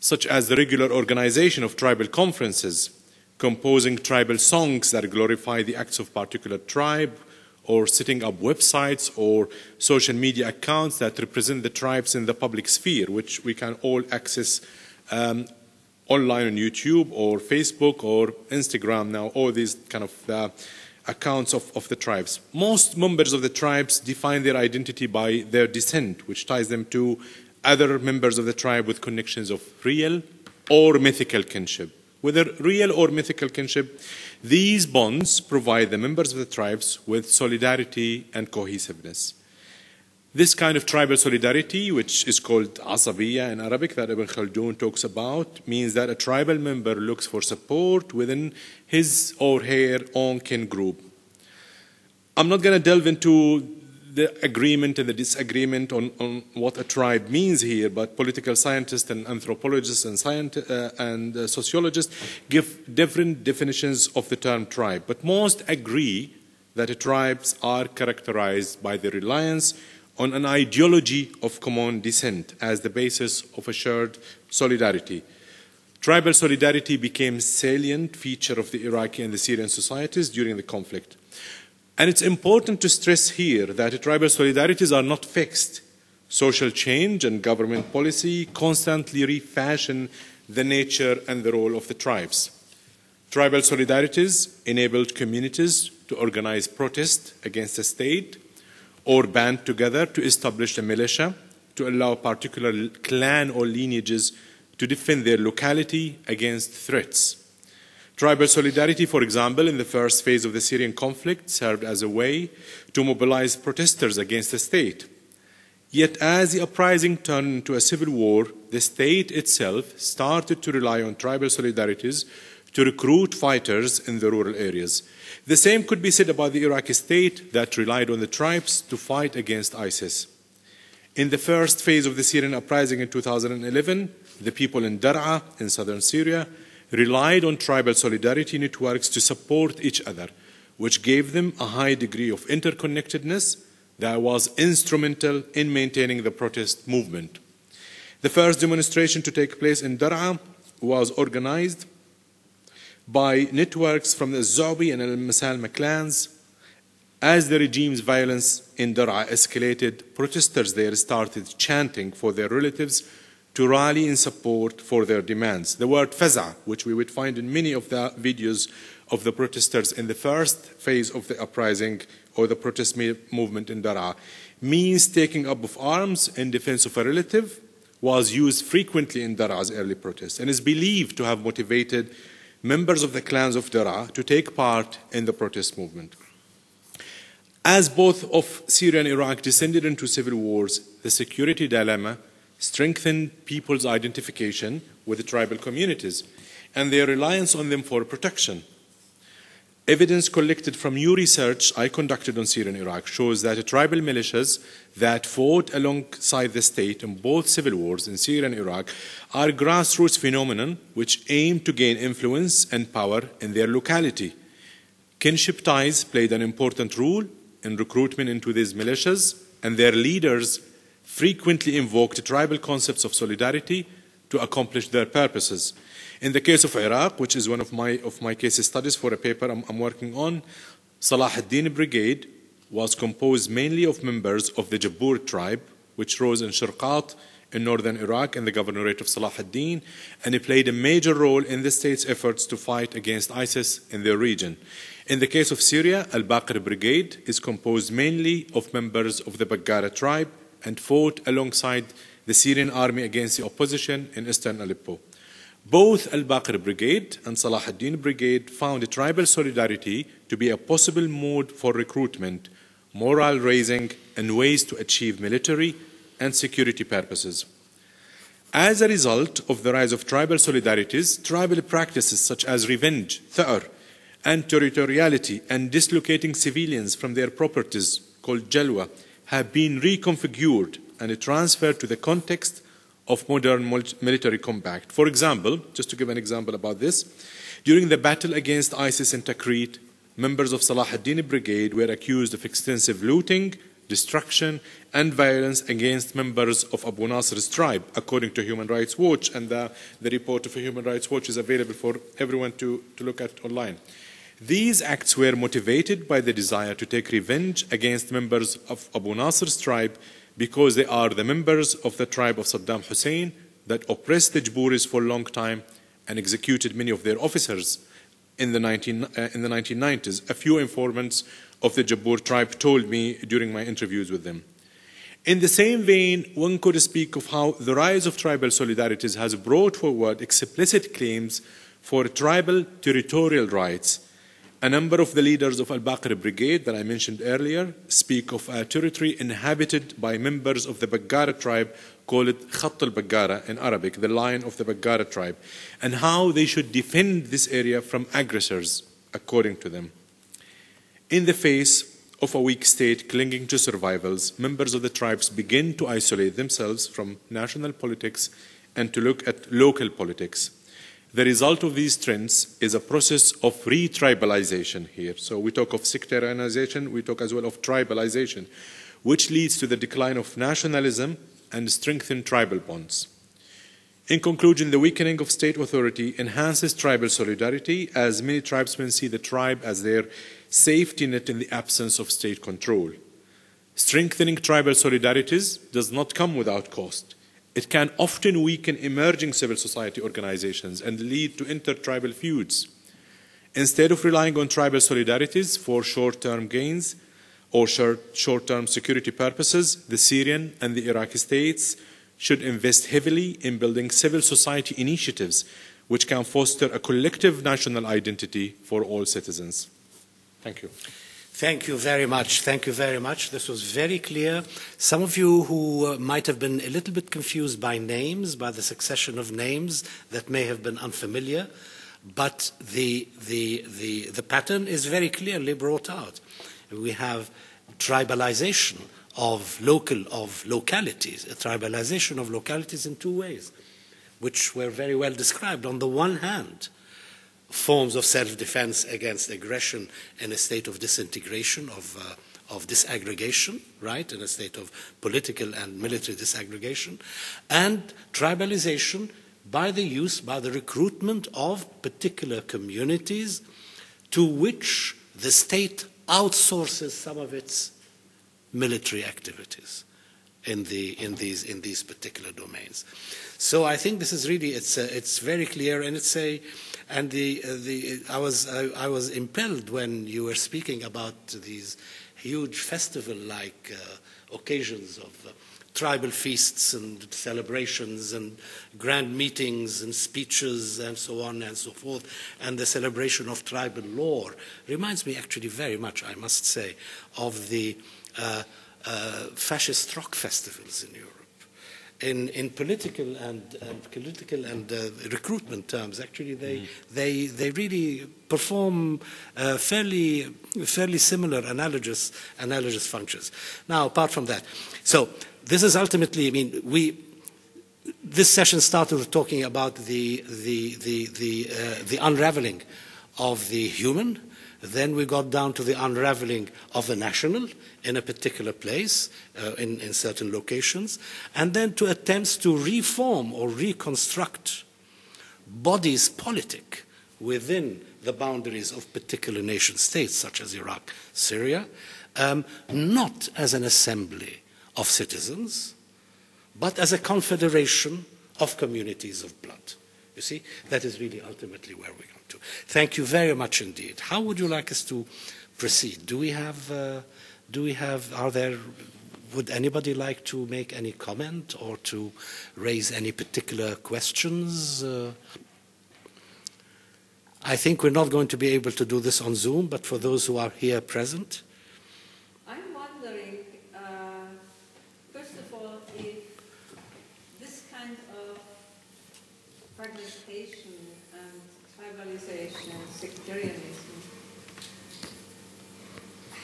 such as the regular organization of tribal conferences, composing tribal songs that glorify the acts of particular tribe, or setting up websites or social media accounts that represent the tribes in the public sphere, which we can all access um, online on YouTube or Facebook or Instagram now, all these kind of uh, accounts of, of the tribes. Most members of the tribes define their identity by their descent, which ties them to other members of the tribe with connections of real or mythical kinship. Whether real or mythical kinship, these bonds provide the members of the tribes with solidarity and cohesiveness. This kind of tribal solidarity, which is called asabiya in Arabic, that Ibn Khaldun talks about, means that a tribal member looks for support within his or her own kin group. I'm not going to delve into the agreement and the disagreement on, on what a tribe means here, but political scientists and anthropologists and, uh, and uh, sociologists give different definitions of the term tribe. But most agree that tribes are characterized by the reliance on an ideology of common descent as the basis of a shared solidarity. Tribal solidarity became a salient feature of the Iraqi and the Syrian societies during the conflict. And it's important to stress here that tribal solidarities are not fixed. Social change and government policy constantly refashion the nature and the role of the tribes. Tribal solidarities enabled communities to organize protest against the state or band together to establish a militia to allow particular clan or lineages to defend their locality against threats. Tribal solidarity, for example, in the first phase of the Syrian conflict, served as a way to mobilize protesters against the state. Yet, as the uprising turned into a civil war, the state itself started to rely on tribal solidarities to recruit fighters in the rural areas. The same could be said about the Iraqi state that relied on the tribes to fight against ISIS. In the first phase of the Syrian uprising in 2011, the people in Dar'a in southern Syria relied on tribal solidarity networks to support each other, which gave them a high degree of interconnectedness that was instrumental in maintaining the protest movement. The first demonstration to take place in Dar'a was organized by networks from the Zobi and Al Masalma clans. As the regime's violence in Dar'a escalated, protesters there started chanting for their relatives to rally in support for their demands. The word faza, which we would find in many of the videos of the protesters in the first phase of the uprising or the protest movement in Dar'a, means taking up of arms in defense of a relative, was used frequently in Dar'a's early protests and is believed to have motivated members of the clans of Dar'a to take part in the protest movement. As both of Syria and Iraq descended into civil wars, the security dilemma strengthened people's identification with the tribal communities and their reliance on them for protection. Evidence collected from new research I conducted on Syria and Iraq shows that tribal militias that fought alongside the state in both civil wars in Syria and Iraq are grassroots phenomenon which aim to gain influence and power in their locality. Kinship ties played an important role in recruitment into these militias, and their leaders frequently invoked tribal concepts of solidarity to accomplish their purposes. In the case of Iraq, which is one of my, of my case studies for a paper I'm, I'm working on, Salah ad-Din Brigade was composed mainly of members of the Jabbur tribe, which rose in Shirqat in northern Iraq in the governorate of Salah ad-Din, and it played a major role in the state's efforts to fight against ISIS in their region. In the case of Syria, Al-Baqir Brigade is composed mainly of members of the Baggara tribe, and fought alongside the Syrian army against the opposition in eastern Aleppo. Both Al Baqir Brigade and Salah ad-Din Brigade found tribal solidarity to be a possible mode for recruitment, morale raising, and ways to achieve military and security purposes. As a result of the rise of tribal solidarities, tribal practices such as revenge, tha'ar, and territoriality, and dislocating civilians from their properties, called jalwa, have been reconfigured and transferred to the context of modern military combat. For example, just to give an example about this, during the battle against ISIS in Tikrit, members of Salah ad-Din Brigade were accused of extensive looting, destruction, and violence against members of Abu Nasr's tribe, according to Human Rights Watch, and the, the report of Human Rights Watch is available for everyone to, to look at online. These acts were motivated by the desire to take revenge against members of Abu Nasr's tribe because they are the members of the tribe of Saddam Hussein that oppressed the Jaburis for a long time and executed many of their officers in the, 19, uh, in the 1990s. A few informants of the Jabur tribe told me during my interviews with them. In the same vein, one could speak of how the rise of tribal solidarities has brought forward explicit claims for tribal territorial rights a number of the leaders of Al-Baqir Brigade that I mentioned earlier speak of a territory inhabited by members of the Baggara tribe called Khatt al-Baggara in Arabic, the lion of the Baggara tribe, and how they should defend this area from aggressors, according to them. In the face of a weak state clinging to survivals, members of the tribes begin to isolate themselves from national politics and to look at local politics. The result of these trends is a process of re-tribalization here. So we talk of sectarianization, we talk as well of tribalization, which leads to the decline of nationalism and strengthen tribal bonds. In conclusion, the weakening of state authority enhances tribal solidarity as many tribesmen see the tribe as their safety net in the absence of state control. Strengthening tribal solidarities does not come without cost. It can often weaken emerging civil society organizations and lead to intertribal feuds. Instead of relying on tribal solidarities for short term gains or short term security purposes, the Syrian and the Iraqi states should invest heavily in building civil society initiatives which can foster a collective national identity for all citizens. Thank you. Thank you very much. Thank you very much. This was very clear. Some of you who uh, might have been a little bit confused by names, by the succession of names that may have been unfamiliar, but the, the, the, the pattern is very clearly brought out. We have tribalization of local of localities, a tribalization of localities in two ways, which were very well described. On the one hand, forms of self-defense against aggression in a state of disintegration, of, uh, of disaggregation, right, in a state of political and military disaggregation, and tribalization by the use, by the recruitment of particular communities to which the state outsources some of its military activities in, the, in, these, in these particular domains. So I think this is really, it's, a, it's very clear and it's a, and the, uh, the, I, was, I, was impelled when you were speaking about these huge festival-like uh, occasions of uh, tribal feasts and celebrations and grand meetings and speeches and so on and so forth, and the celebration of tribal lore reminds me actually very much, I must say, of the uh, uh, fascist rock festivals in Europe in, in political and, and political and uh, recruitment terms, actually, they, mm. they, they really perform uh, fairly, fairly similar analogous, analogous functions. Now, apart from that, so this is ultimately, I mean, we, this session started with talking about the, the, the, the, uh, the unraveling of the human, then we got down to the unraveling of the national in a particular place, uh, in, in certain locations, and then to attempts to reform or reconstruct bodies politic within the boundaries of particular nation states, such as Iraq, Syria, um, not as an assembly of citizens, but as a confederation of communities of blood. You see, that is really ultimately where we to. Thank you very much indeed. How would you like us to proceed? Do we have, uh, do we have, are there, would anybody like to make any comment or to raise any particular questions? Uh, I think we're not going to be able to do this on Zoom, but for those who are here present,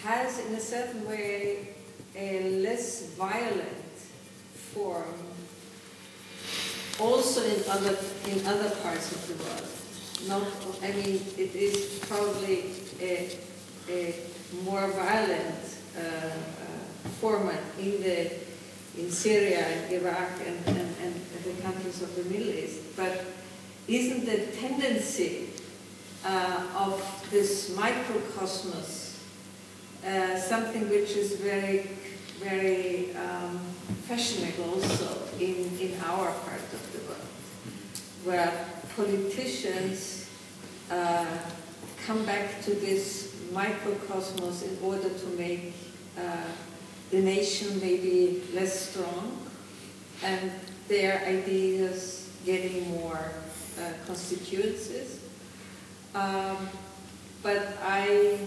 has, in a certain way, a less violent form also in other, in other parts of the world. Not, I mean, it is probably a, a more violent uh, uh, format in the in Syria and Iraq and, and, and the countries of the Middle East. But isn't the tendency uh, of this microcosmos uh, something which is very, very um, fashionable also in, in our part of the world, where politicians uh, come back to this microcosmos in order to make uh, the nation maybe less strong and their ideas getting more uh, constituencies. Um, but I,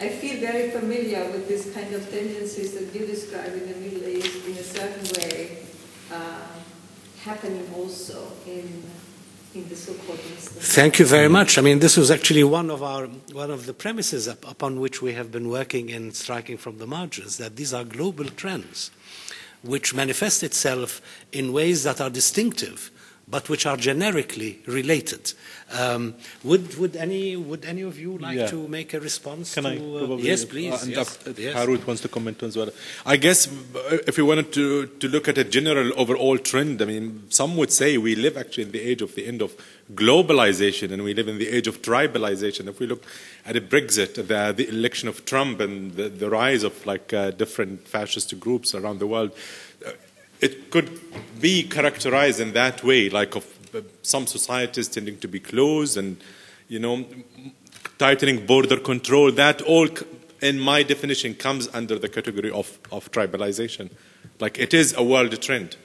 I feel very familiar with this kind of tendencies that you describe in the Middle East in a certain way uh, happening also in in the so-called. Thank you very much. I mean, this was actually one of our one of the premises up, upon which we have been working in striking from the margins. That these are global trends, which manifest itself in ways that are distinctive, but which are generically related. Um, would would any would any of you like Yeah. to make a response? Can to, I uh, probably? yes, please. uh, and yes, yes. Harut wants to comment as well. I guess uh, if you wanted to, to look at a general overall trend, I mean, some would say we live actually in the age of the end of globalization and we live in the age of tribalization. If we look at a Brexit, the, the election of Trump and the, the rise of like uh, different fascist groups around the world, it could be characterized in that way, like of uh, some societies tending to be closed and, you know, tightening border control. That all, in my definition, comes under the category of, of tribalization. Like it is a world trend.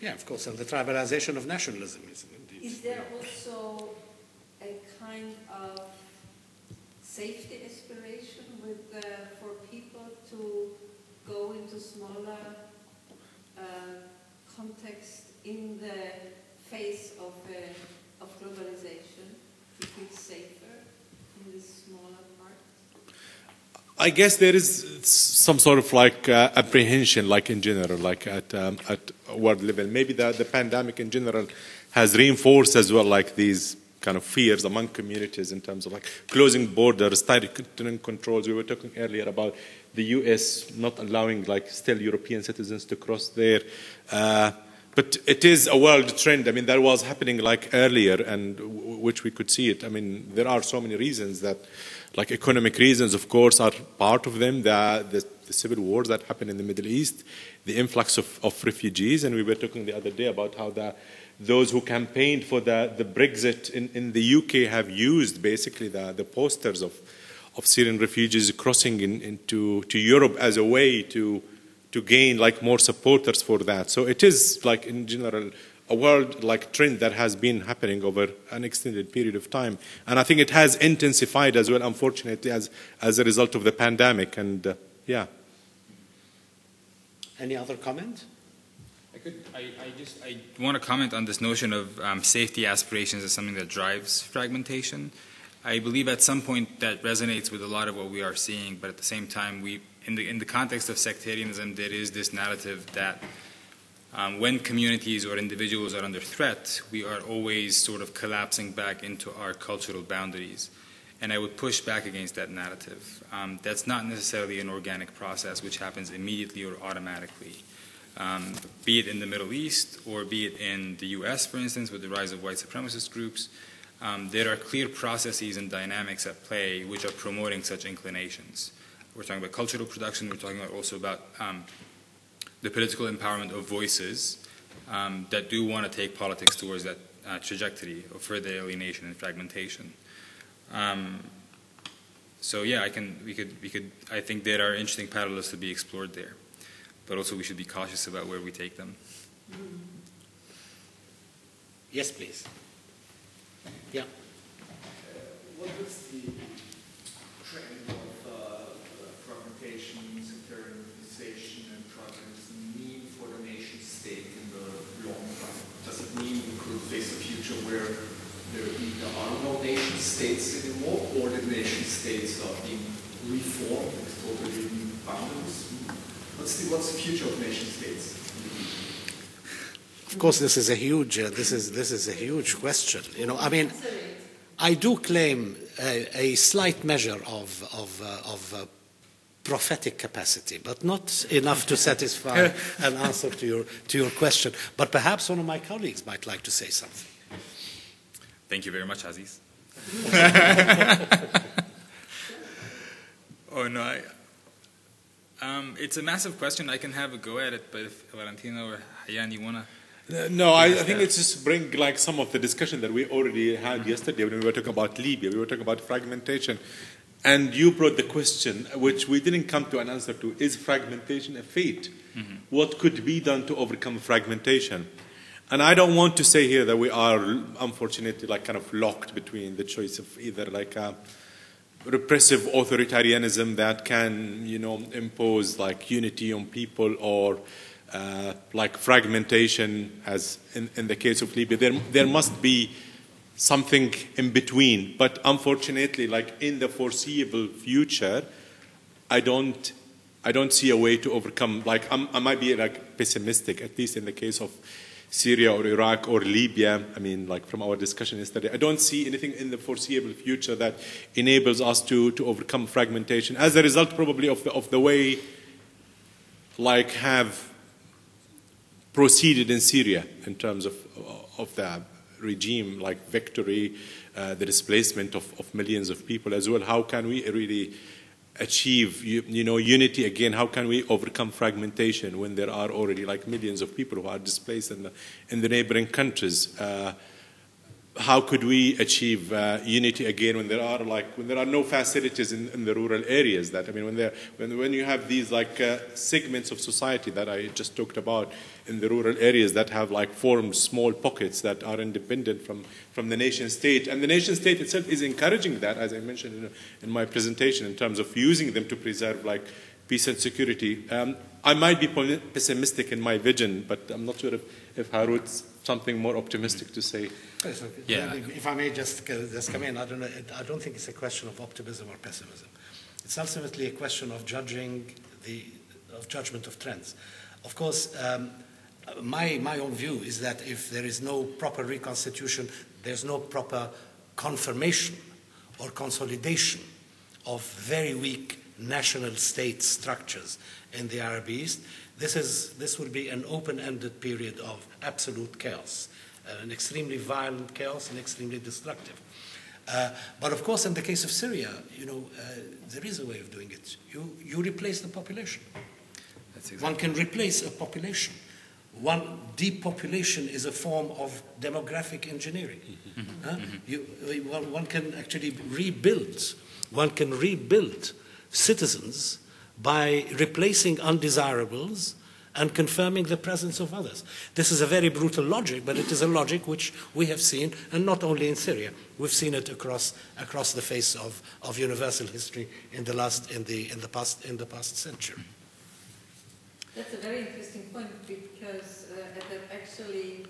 Yeah, of course, and the tribalization of nationalism is indeed. Is there also a kind of safety aspiration with, uh, for people to go into smaller context in the face of, uh, of globalization to feel safer in this smaller part? I guess there is some sort of like uh, apprehension, like in general, like at um, at world level. Maybe the the pandemic in general has reinforced as well, like these kind of fears among communities in terms of like closing borders, tightening controls. We were talking earlier about the U.S. not allowing like still European citizens to cross there. Uh, but it is a world trend. I mean, that was happening like earlier, and which we could see it. I mean, there are so many reasons that, like economic reasons, of course, are part of them. The, the, the civil wars that happen in the Middle East, the influx of, of refugees, and we were talking the other day about how the those who campaigned for the, the Brexit in, in the UK have used basically the, the posters of, of Syrian refugees crossing in, into to Europe as a way to to gain like more supporters for that. So it is like in general a world like trend that has been happening over an extended period of time, and I think it has intensified as well, unfortunately, as as a result of the pandemic. And uh, yeah, Any other comment? I could. I, I just. I want to comment on this notion of um, safety aspirations as something that drives fragmentation. I believe at some point that resonates with a lot of what we are seeing, but at the same time, we, in the in the context of sectarianism, there is this narrative that um, when communities or individuals are under threat, we are always sort of collapsing back into our cultural boundaries. And I would push back against that narrative. Um, that's not necessarily an organic process which happens immediately or automatically um, be it in the Middle East or be it in the US, for instance, with the rise of white supremacist groups, um, there are clear processes and dynamics at play which are promoting such inclinations. We're talking about cultural production, we're talking about also about um, the political empowerment of voices um, that do want to take politics towards that uh, trajectory of further alienation and fragmentation. Um, so yeah, I can, we could, we could, I think there are interesting parallels to be explored there but also we should be cautious about where we take them. Yes, please. Yeah. What does the trend of uh, fragmentation, sectarianization, and tribalism mean for the nation state in the long run? Does it mean we could face a future where there either are no nation states anymore, or the nation states are being reformed with totally new boundaries? What's the, what's the future of nation states? Of course, this is a huge, uh, this is this is a huge question. You know, I mean, I do claim a, a slight measure of of uh, of uh, prophetic capacity, but not enough to satisfy an answer to your to your question. But perhaps one of my colleagues might like to say something. Thank you very much, Aziz. oh no, I, um, it's a massive question. I can have a go at it, but if Valentino or Hayan, you wanna? Uh, No, I, I think it's just bring like some of the discussion that we already had yesterday when we were talking about Libya. We were talking about fragmentation, and you brought the question, which we didn't come to an answer to: Is fragmentation a fate? What could be done to overcome fragmentation? And I don't want to say here that we are, unfortunately, like kind of locked between the choice of either like a repressive authoritarianism that can, you know, impose like unity on people or uh, Uh, like fragmentation, as in, in the case of Libya. There, there must be something in between. But unfortunately, like in the foreseeable future, I don't, I don't see a way to overcome. Like I'm, I might be like pessimistic, at least in the case of Syria or Iraq or Libya. I mean, like from our discussion yesterday, I don't see anything in the foreseeable future that enables us to, to overcome fragmentation as a result, probably of the of the way, like have proceeded in Syria in terms of of the regime, like victory, uh, the displacement of, of millions of people as well. How can we really achieve you, you know unity again how can we overcome fragmentation when there are already like millions of people who are displaced in the in the neighboring countries uh, how could we achieve uh, unity again when there are like when there are no facilities in, in the rural areas that i mean when there when, when you have these like uh, segments of society that i just talked about in the rural areas that have like formed small pockets that are independent from from the nation state and the nation state itself is encouraging that as i mentioned in, in my presentation in terms of using them to preserve like peace and security um, i might be pessimistic in my vision but i'm not sure if if Harut's something more optimistic to say Yeah. If I may just, just come in, I don't, know, I don't think it's a question of optimism or pessimism. It's ultimately a question of judging the, of judgment of trends. Of course, um, my, my own view is that if there is no proper reconstitution, there's no proper confirmation or consolidation of very weak national state structures in the Arab East, this, is, this will be an open-ended period of absolute chaos, uh, an extremely violent chaos and extremely destructive. Uh, but of course, in the case of Syria, you know, uh, there is a way of doing it. You, you replace the population. That's One can replace a population. One depopulation is a form of demographic engineering. Mm-hmm. Huh? Mm-hmm. Mm-hmm. You, one, one can actually rebuild. One can rebuild citizens by replacing undesirables and confirming the presence of others. This is a very brutal logic, but it is a logic which we have seen, and not only in Syria. We've seen it across, across the face of, of universal history in the, last, in, the, in, the past, in the past century. That's a very interesting point because uh, actually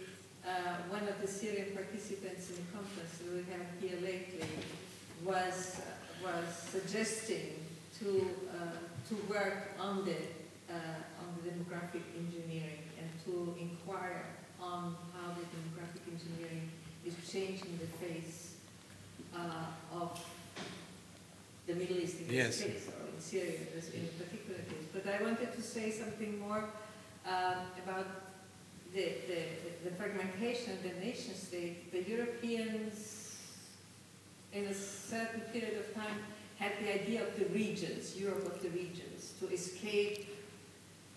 uh, one of the Syrian participants in the conference that we have here lately was was suggesting to uh, to work on the uh, on the demographic engineering and to inquire on how the demographic engineering is changing the face uh, of the Middle East in Yes. this case, or in Syria this in particular case. But I wanted to say something more um, about the, the, the fragmentation of the nation state. The Europeans, in a certain period of time, had the idea of the regions, Europe of the regions, to escape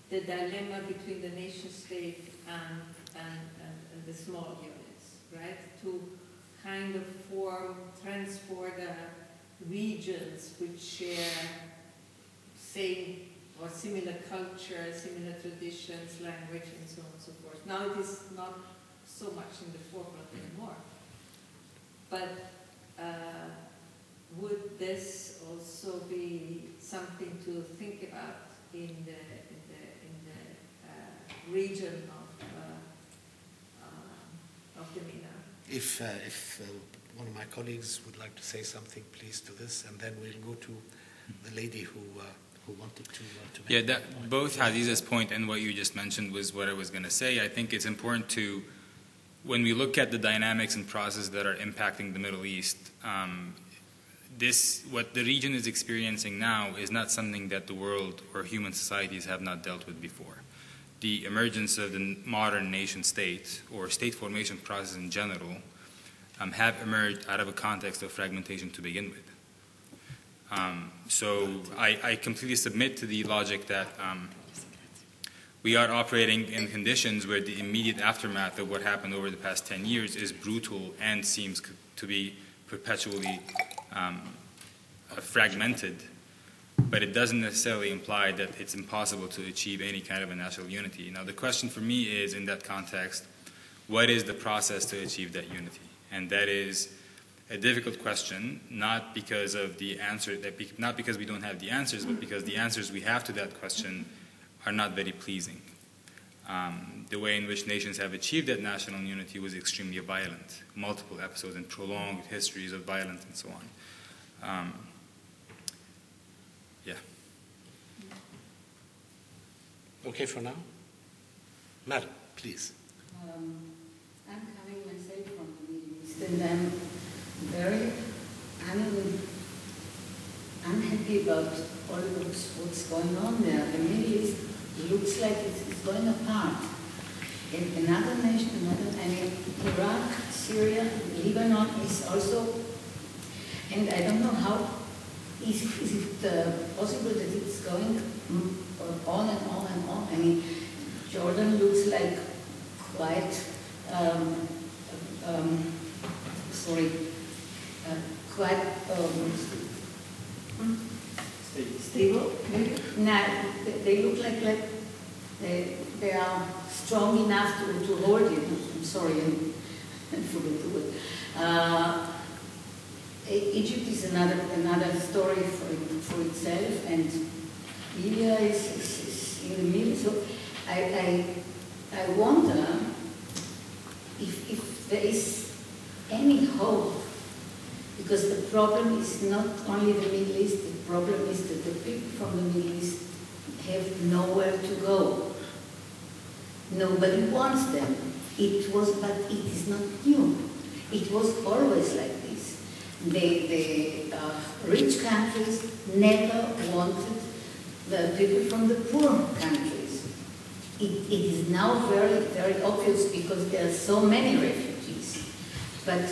the dilemma between the nation state and, and, and, and the small units, right? To kind of form, transport uh, regions which share same or similar culture, similar traditions, language, and so on and so forth. Now it is not so much in the forefront anymore. But uh, would this also be something to think about in the in the in the uh, region of uh, uh, of the MENA? If, uh, if uh, one of my colleagues would like to say something, please do this, and then we'll go to the lady who, uh, who wanted to, uh, to make Yeah, that, point. both Hadiz's point and what you just mentioned was what I was going to say. I think it's important to, when we look at the dynamics and processes that are impacting the Middle East, um, this, what the region is experiencing now is not something that the world or human societies have not dealt with before. The emergence of the modern nation state or state formation process in general um, have emerged out of a context of fragmentation to begin with. Um, so I, I completely submit to the logic that um, we are operating in conditions where the immediate aftermath of what happened over the past 10 years is brutal and seems to be perpetually um, uh, fragmented. But it doesn't necessarily imply that it's impossible to achieve any kind of a national unity. Now, the question for me is in that context, what is the process to achieve that unity? And that is a difficult question, not because of the answer that be, not because we don't have the answers, but because the answers we have to that question are not very pleasing. Um, the way in which nations have achieved that national unity was extremely violent, multiple episodes and prolonged histories of violence and so on. Um, yeah. Okay for now? Madam, please. Um, I'm coming myself from and I'm very un- unhappy about all what's, what's going on there. The Middle East looks like it's, it's going apart. And another nation, another, I mean, Iraq, Syria, Lebanon is also, and I don't know how, is, is it uh, possible that it's going on and on and on? I mean, Jordan looks like quite, um, um, sorry, uh, quite um, stable. maybe? No, they, they look like, like they, they are strong enough to, to hold it. I'm sorry, I, forgot the word. Uh, Egypt is another another story for, for itself, and Libya is, is, is in the middle. So I, I, I wonder if, if there is any hope, because the problem is not only the Middle East, the problem is that the people from the Middle East have nowhere to go. Nobody wants them. It was, but it is not new. It was always like this. The, the uh, rich countries never wanted the people from the poor countries. It, it is now very, very obvious because there are so many refugees. But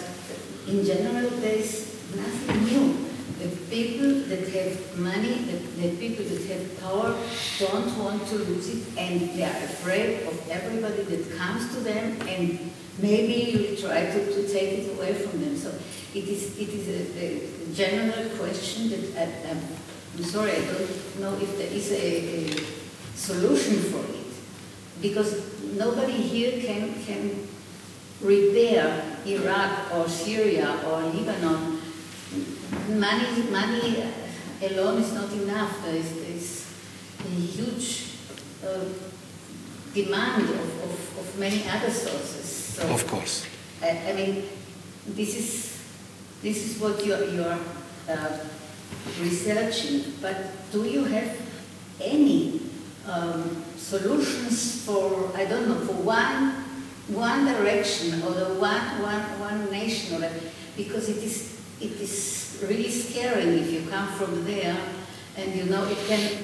in general, there is nothing new. The people that have money, the, the people that have power, don't want to lose it, and they are afraid of everybody that comes to them, and maybe you try to, to take it away from them. So it is, it is a, a general question that I, I'm, I'm sorry, I don't know if there is a, a solution for it, because nobody here can, can repair Iraq or Syria or Lebanon. Money, money alone is not enough. There is, there is a huge uh, demand of, of, of many other sources. So Of course. I, I mean, this is this is what you're, you're uh, researching. But do you have any um, solutions for I don't know for one one direction or the one one one nation or because it is it is really scary if you come from there and you know it can.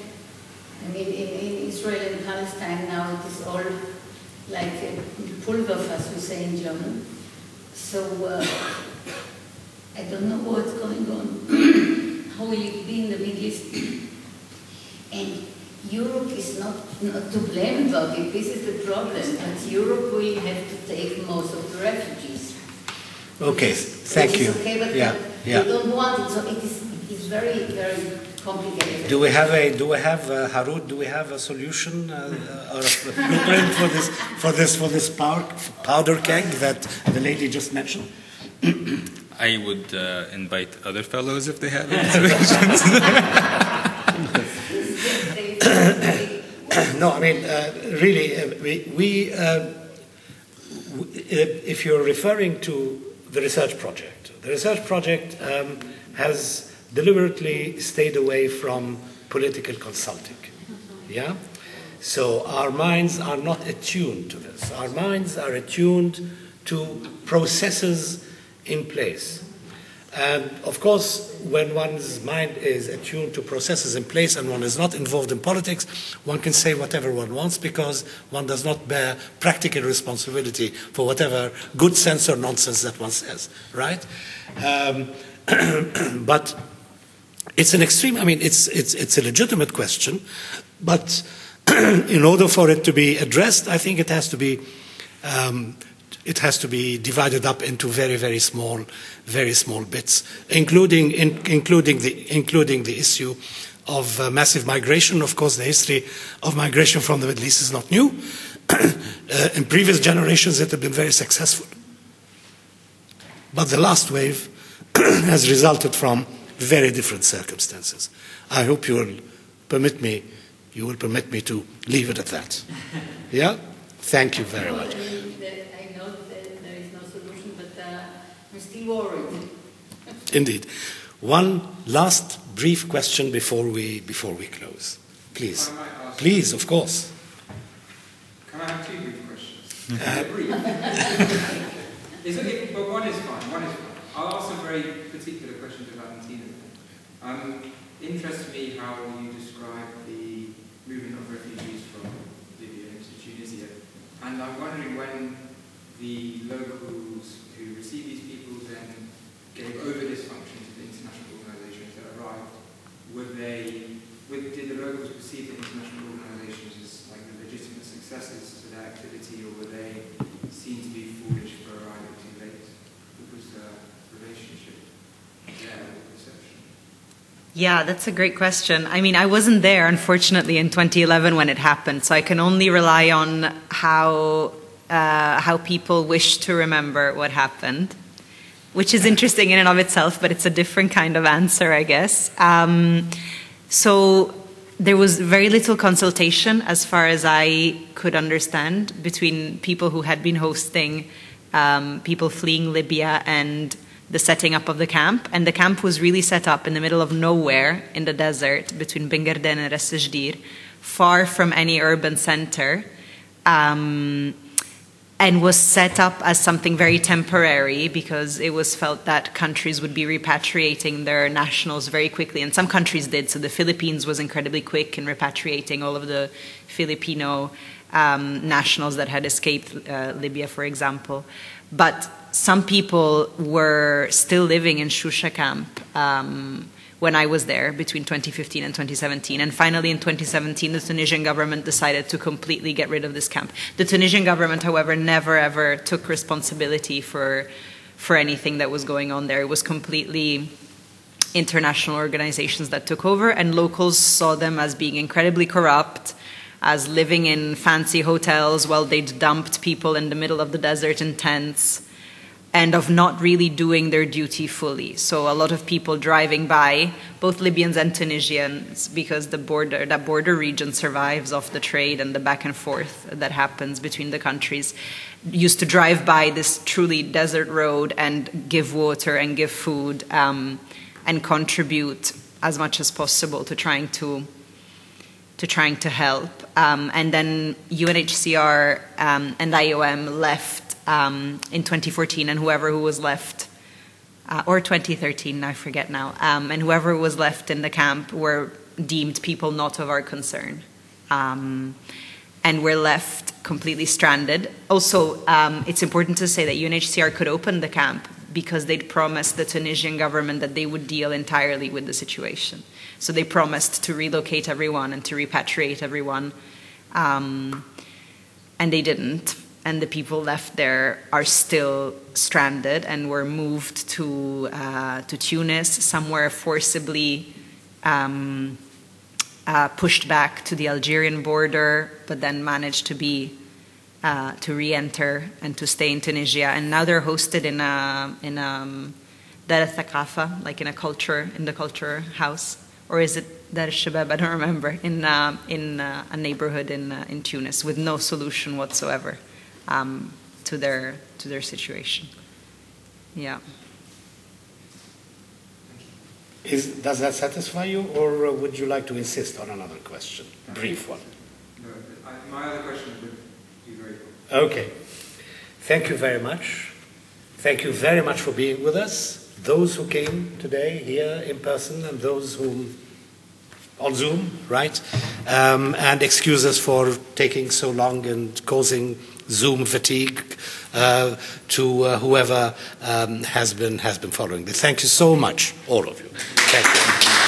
I mean, in, in Israel and Palestine now it is all like Pulver, as we say in German. So uh, I don't know what's going on. How will it be in the Middle East? And Europe is not, not to blame about it. This is the problem. But Europe will have to take most of the refugees. Okay, thank you. is okay, but Yeah, they yeah. don't want it. So it is, it is very, very complicated. Do we have a, do we have, uh, Harut, do we have a solution uh, uh, or a blueprint for this, for this, for this power, powder keg that the lady just mentioned? I would uh, invite other fellows if they have any solutions. No, I mean, uh, really, uh, we, we uh, w- if you're referring to the research project, the research project um, has deliberately stayed away from political consulting. Yeah? So our minds are not attuned to this. Our minds are attuned to processes in place. And of course, when one's mind is attuned to processes in place and one is not involved in politics, one can say whatever one wants because one does not bear practical responsibility for whatever good sense or nonsense that one says, right? Um, but it's an extreme, I mean, it's, it's, it's a legitimate question, but in order for it to be addressed, I think it has to be um, it has to be divided up into very, very small, very small bits, including, in, including, the, including the issue of uh, massive migration. Of course, the history of migration from the Middle East is not new. uh, in previous generations, it had been very successful. But the last wave has resulted from very different circumstances. I hope you will permit me, you will permit me to leave it at that. Yeah? Thank you very much. I know that there is no solution, but uh, I'm still worried. Indeed. One last brief question before we, before we close. Please. I might ask- Please, of course. Can I have two brief questions? They're brief. It's okay, but one is fine, one is fine. I'll ask a very particular question to Valentina. Um, interests me how you describe the movement of refugees from Libya into Tunisia. And I'm wondering when the locals who receive these people then gave over this function to the international organizations that arrived, were they, were, did the locals perceive the international organizations as like the legitimate successors to their activity, or were they seen to be foolish for arriving too late? What was the relationship there, or perception? Yeah, that's a great question. I mean, I wasn't there, unfortunately, in 2011 when it happened, so I can only rely on how uh, how people wish to remember what happened, which is interesting in and of itself, but it's a different kind of answer, I guess. Um, so there was very little consultation, as far as I could understand, between people who had been hosting um, people fleeing Libya and the setting up of the camp. And the camp was really set up in the middle of nowhere in the desert between Ben Gardane and Ras far from any urban center. Um, and was set up as something very temporary because it was felt that countries would be repatriating their nationals very quickly. And some countries did. So the philippines was incredibly quick in repatriating all of the filipino um, nationals that had escaped uh, libya for example. But some people were still living in Choucha camp um, when I was there between 2015 and 2017. And finally, in 2017, the Tunisian government decided to completely get rid of this camp. The Tunisian government, however, never ever took responsibility for, for anything that was going on there. It was completely international organizations that took over, and locals saw them as being incredibly corrupt. As living in fancy hotels while they'd dumped people in the middle of the desert in tents and of not really doing their duty fully. So a lot of people driving by, both Libyans and Tunisians, because the border that border region survives off the trade and the back and forth that happens between the countries, used to drive by this truly desert road and give water and give food um, and contribute as much as possible to trying to to trying to help. Um, and then UNHCR um, and IOM left um, in 2014, and whoever who was left, uh, or 2013, I forget now, um, and whoever was left in the camp were deemed people not of our concern. Um, and we're left completely stranded. Also, um, it's important to say that UNHCR could open the camp because they'd promised the Tunisian government that they would deal entirely with the situation. So they promised to relocate everyone and to repatriate everyone, um, and they didn't and the people left there are still stranded and were moved to uh, to Tunis. somewhere forcibly um, uh, pushed back to the Algerian border, but then managed to be uh, to re-enter and to stay in Tunisia. And now they're hosted in a in a Dar Thaqafa, like in a culture in the culture house, or is it Dar Shabab? I don't remember. In uh, in uh, a neighborhood in uh, in Tunis with no solution whatsoever um, to their to their situation. Yeah. Is, does that satisfy you, or uh, would you like to insist on another question? Brief one. No, I, my other question would be very good. Okay. Thank you very much. Thank you very much for being with us. Those who came today here in person and those who on Zoom, right? Um, and excuse us for taking so long and causing Zoom fatigue uh, to uh, whoever um, has been has been following this. Thank you so much, all of you.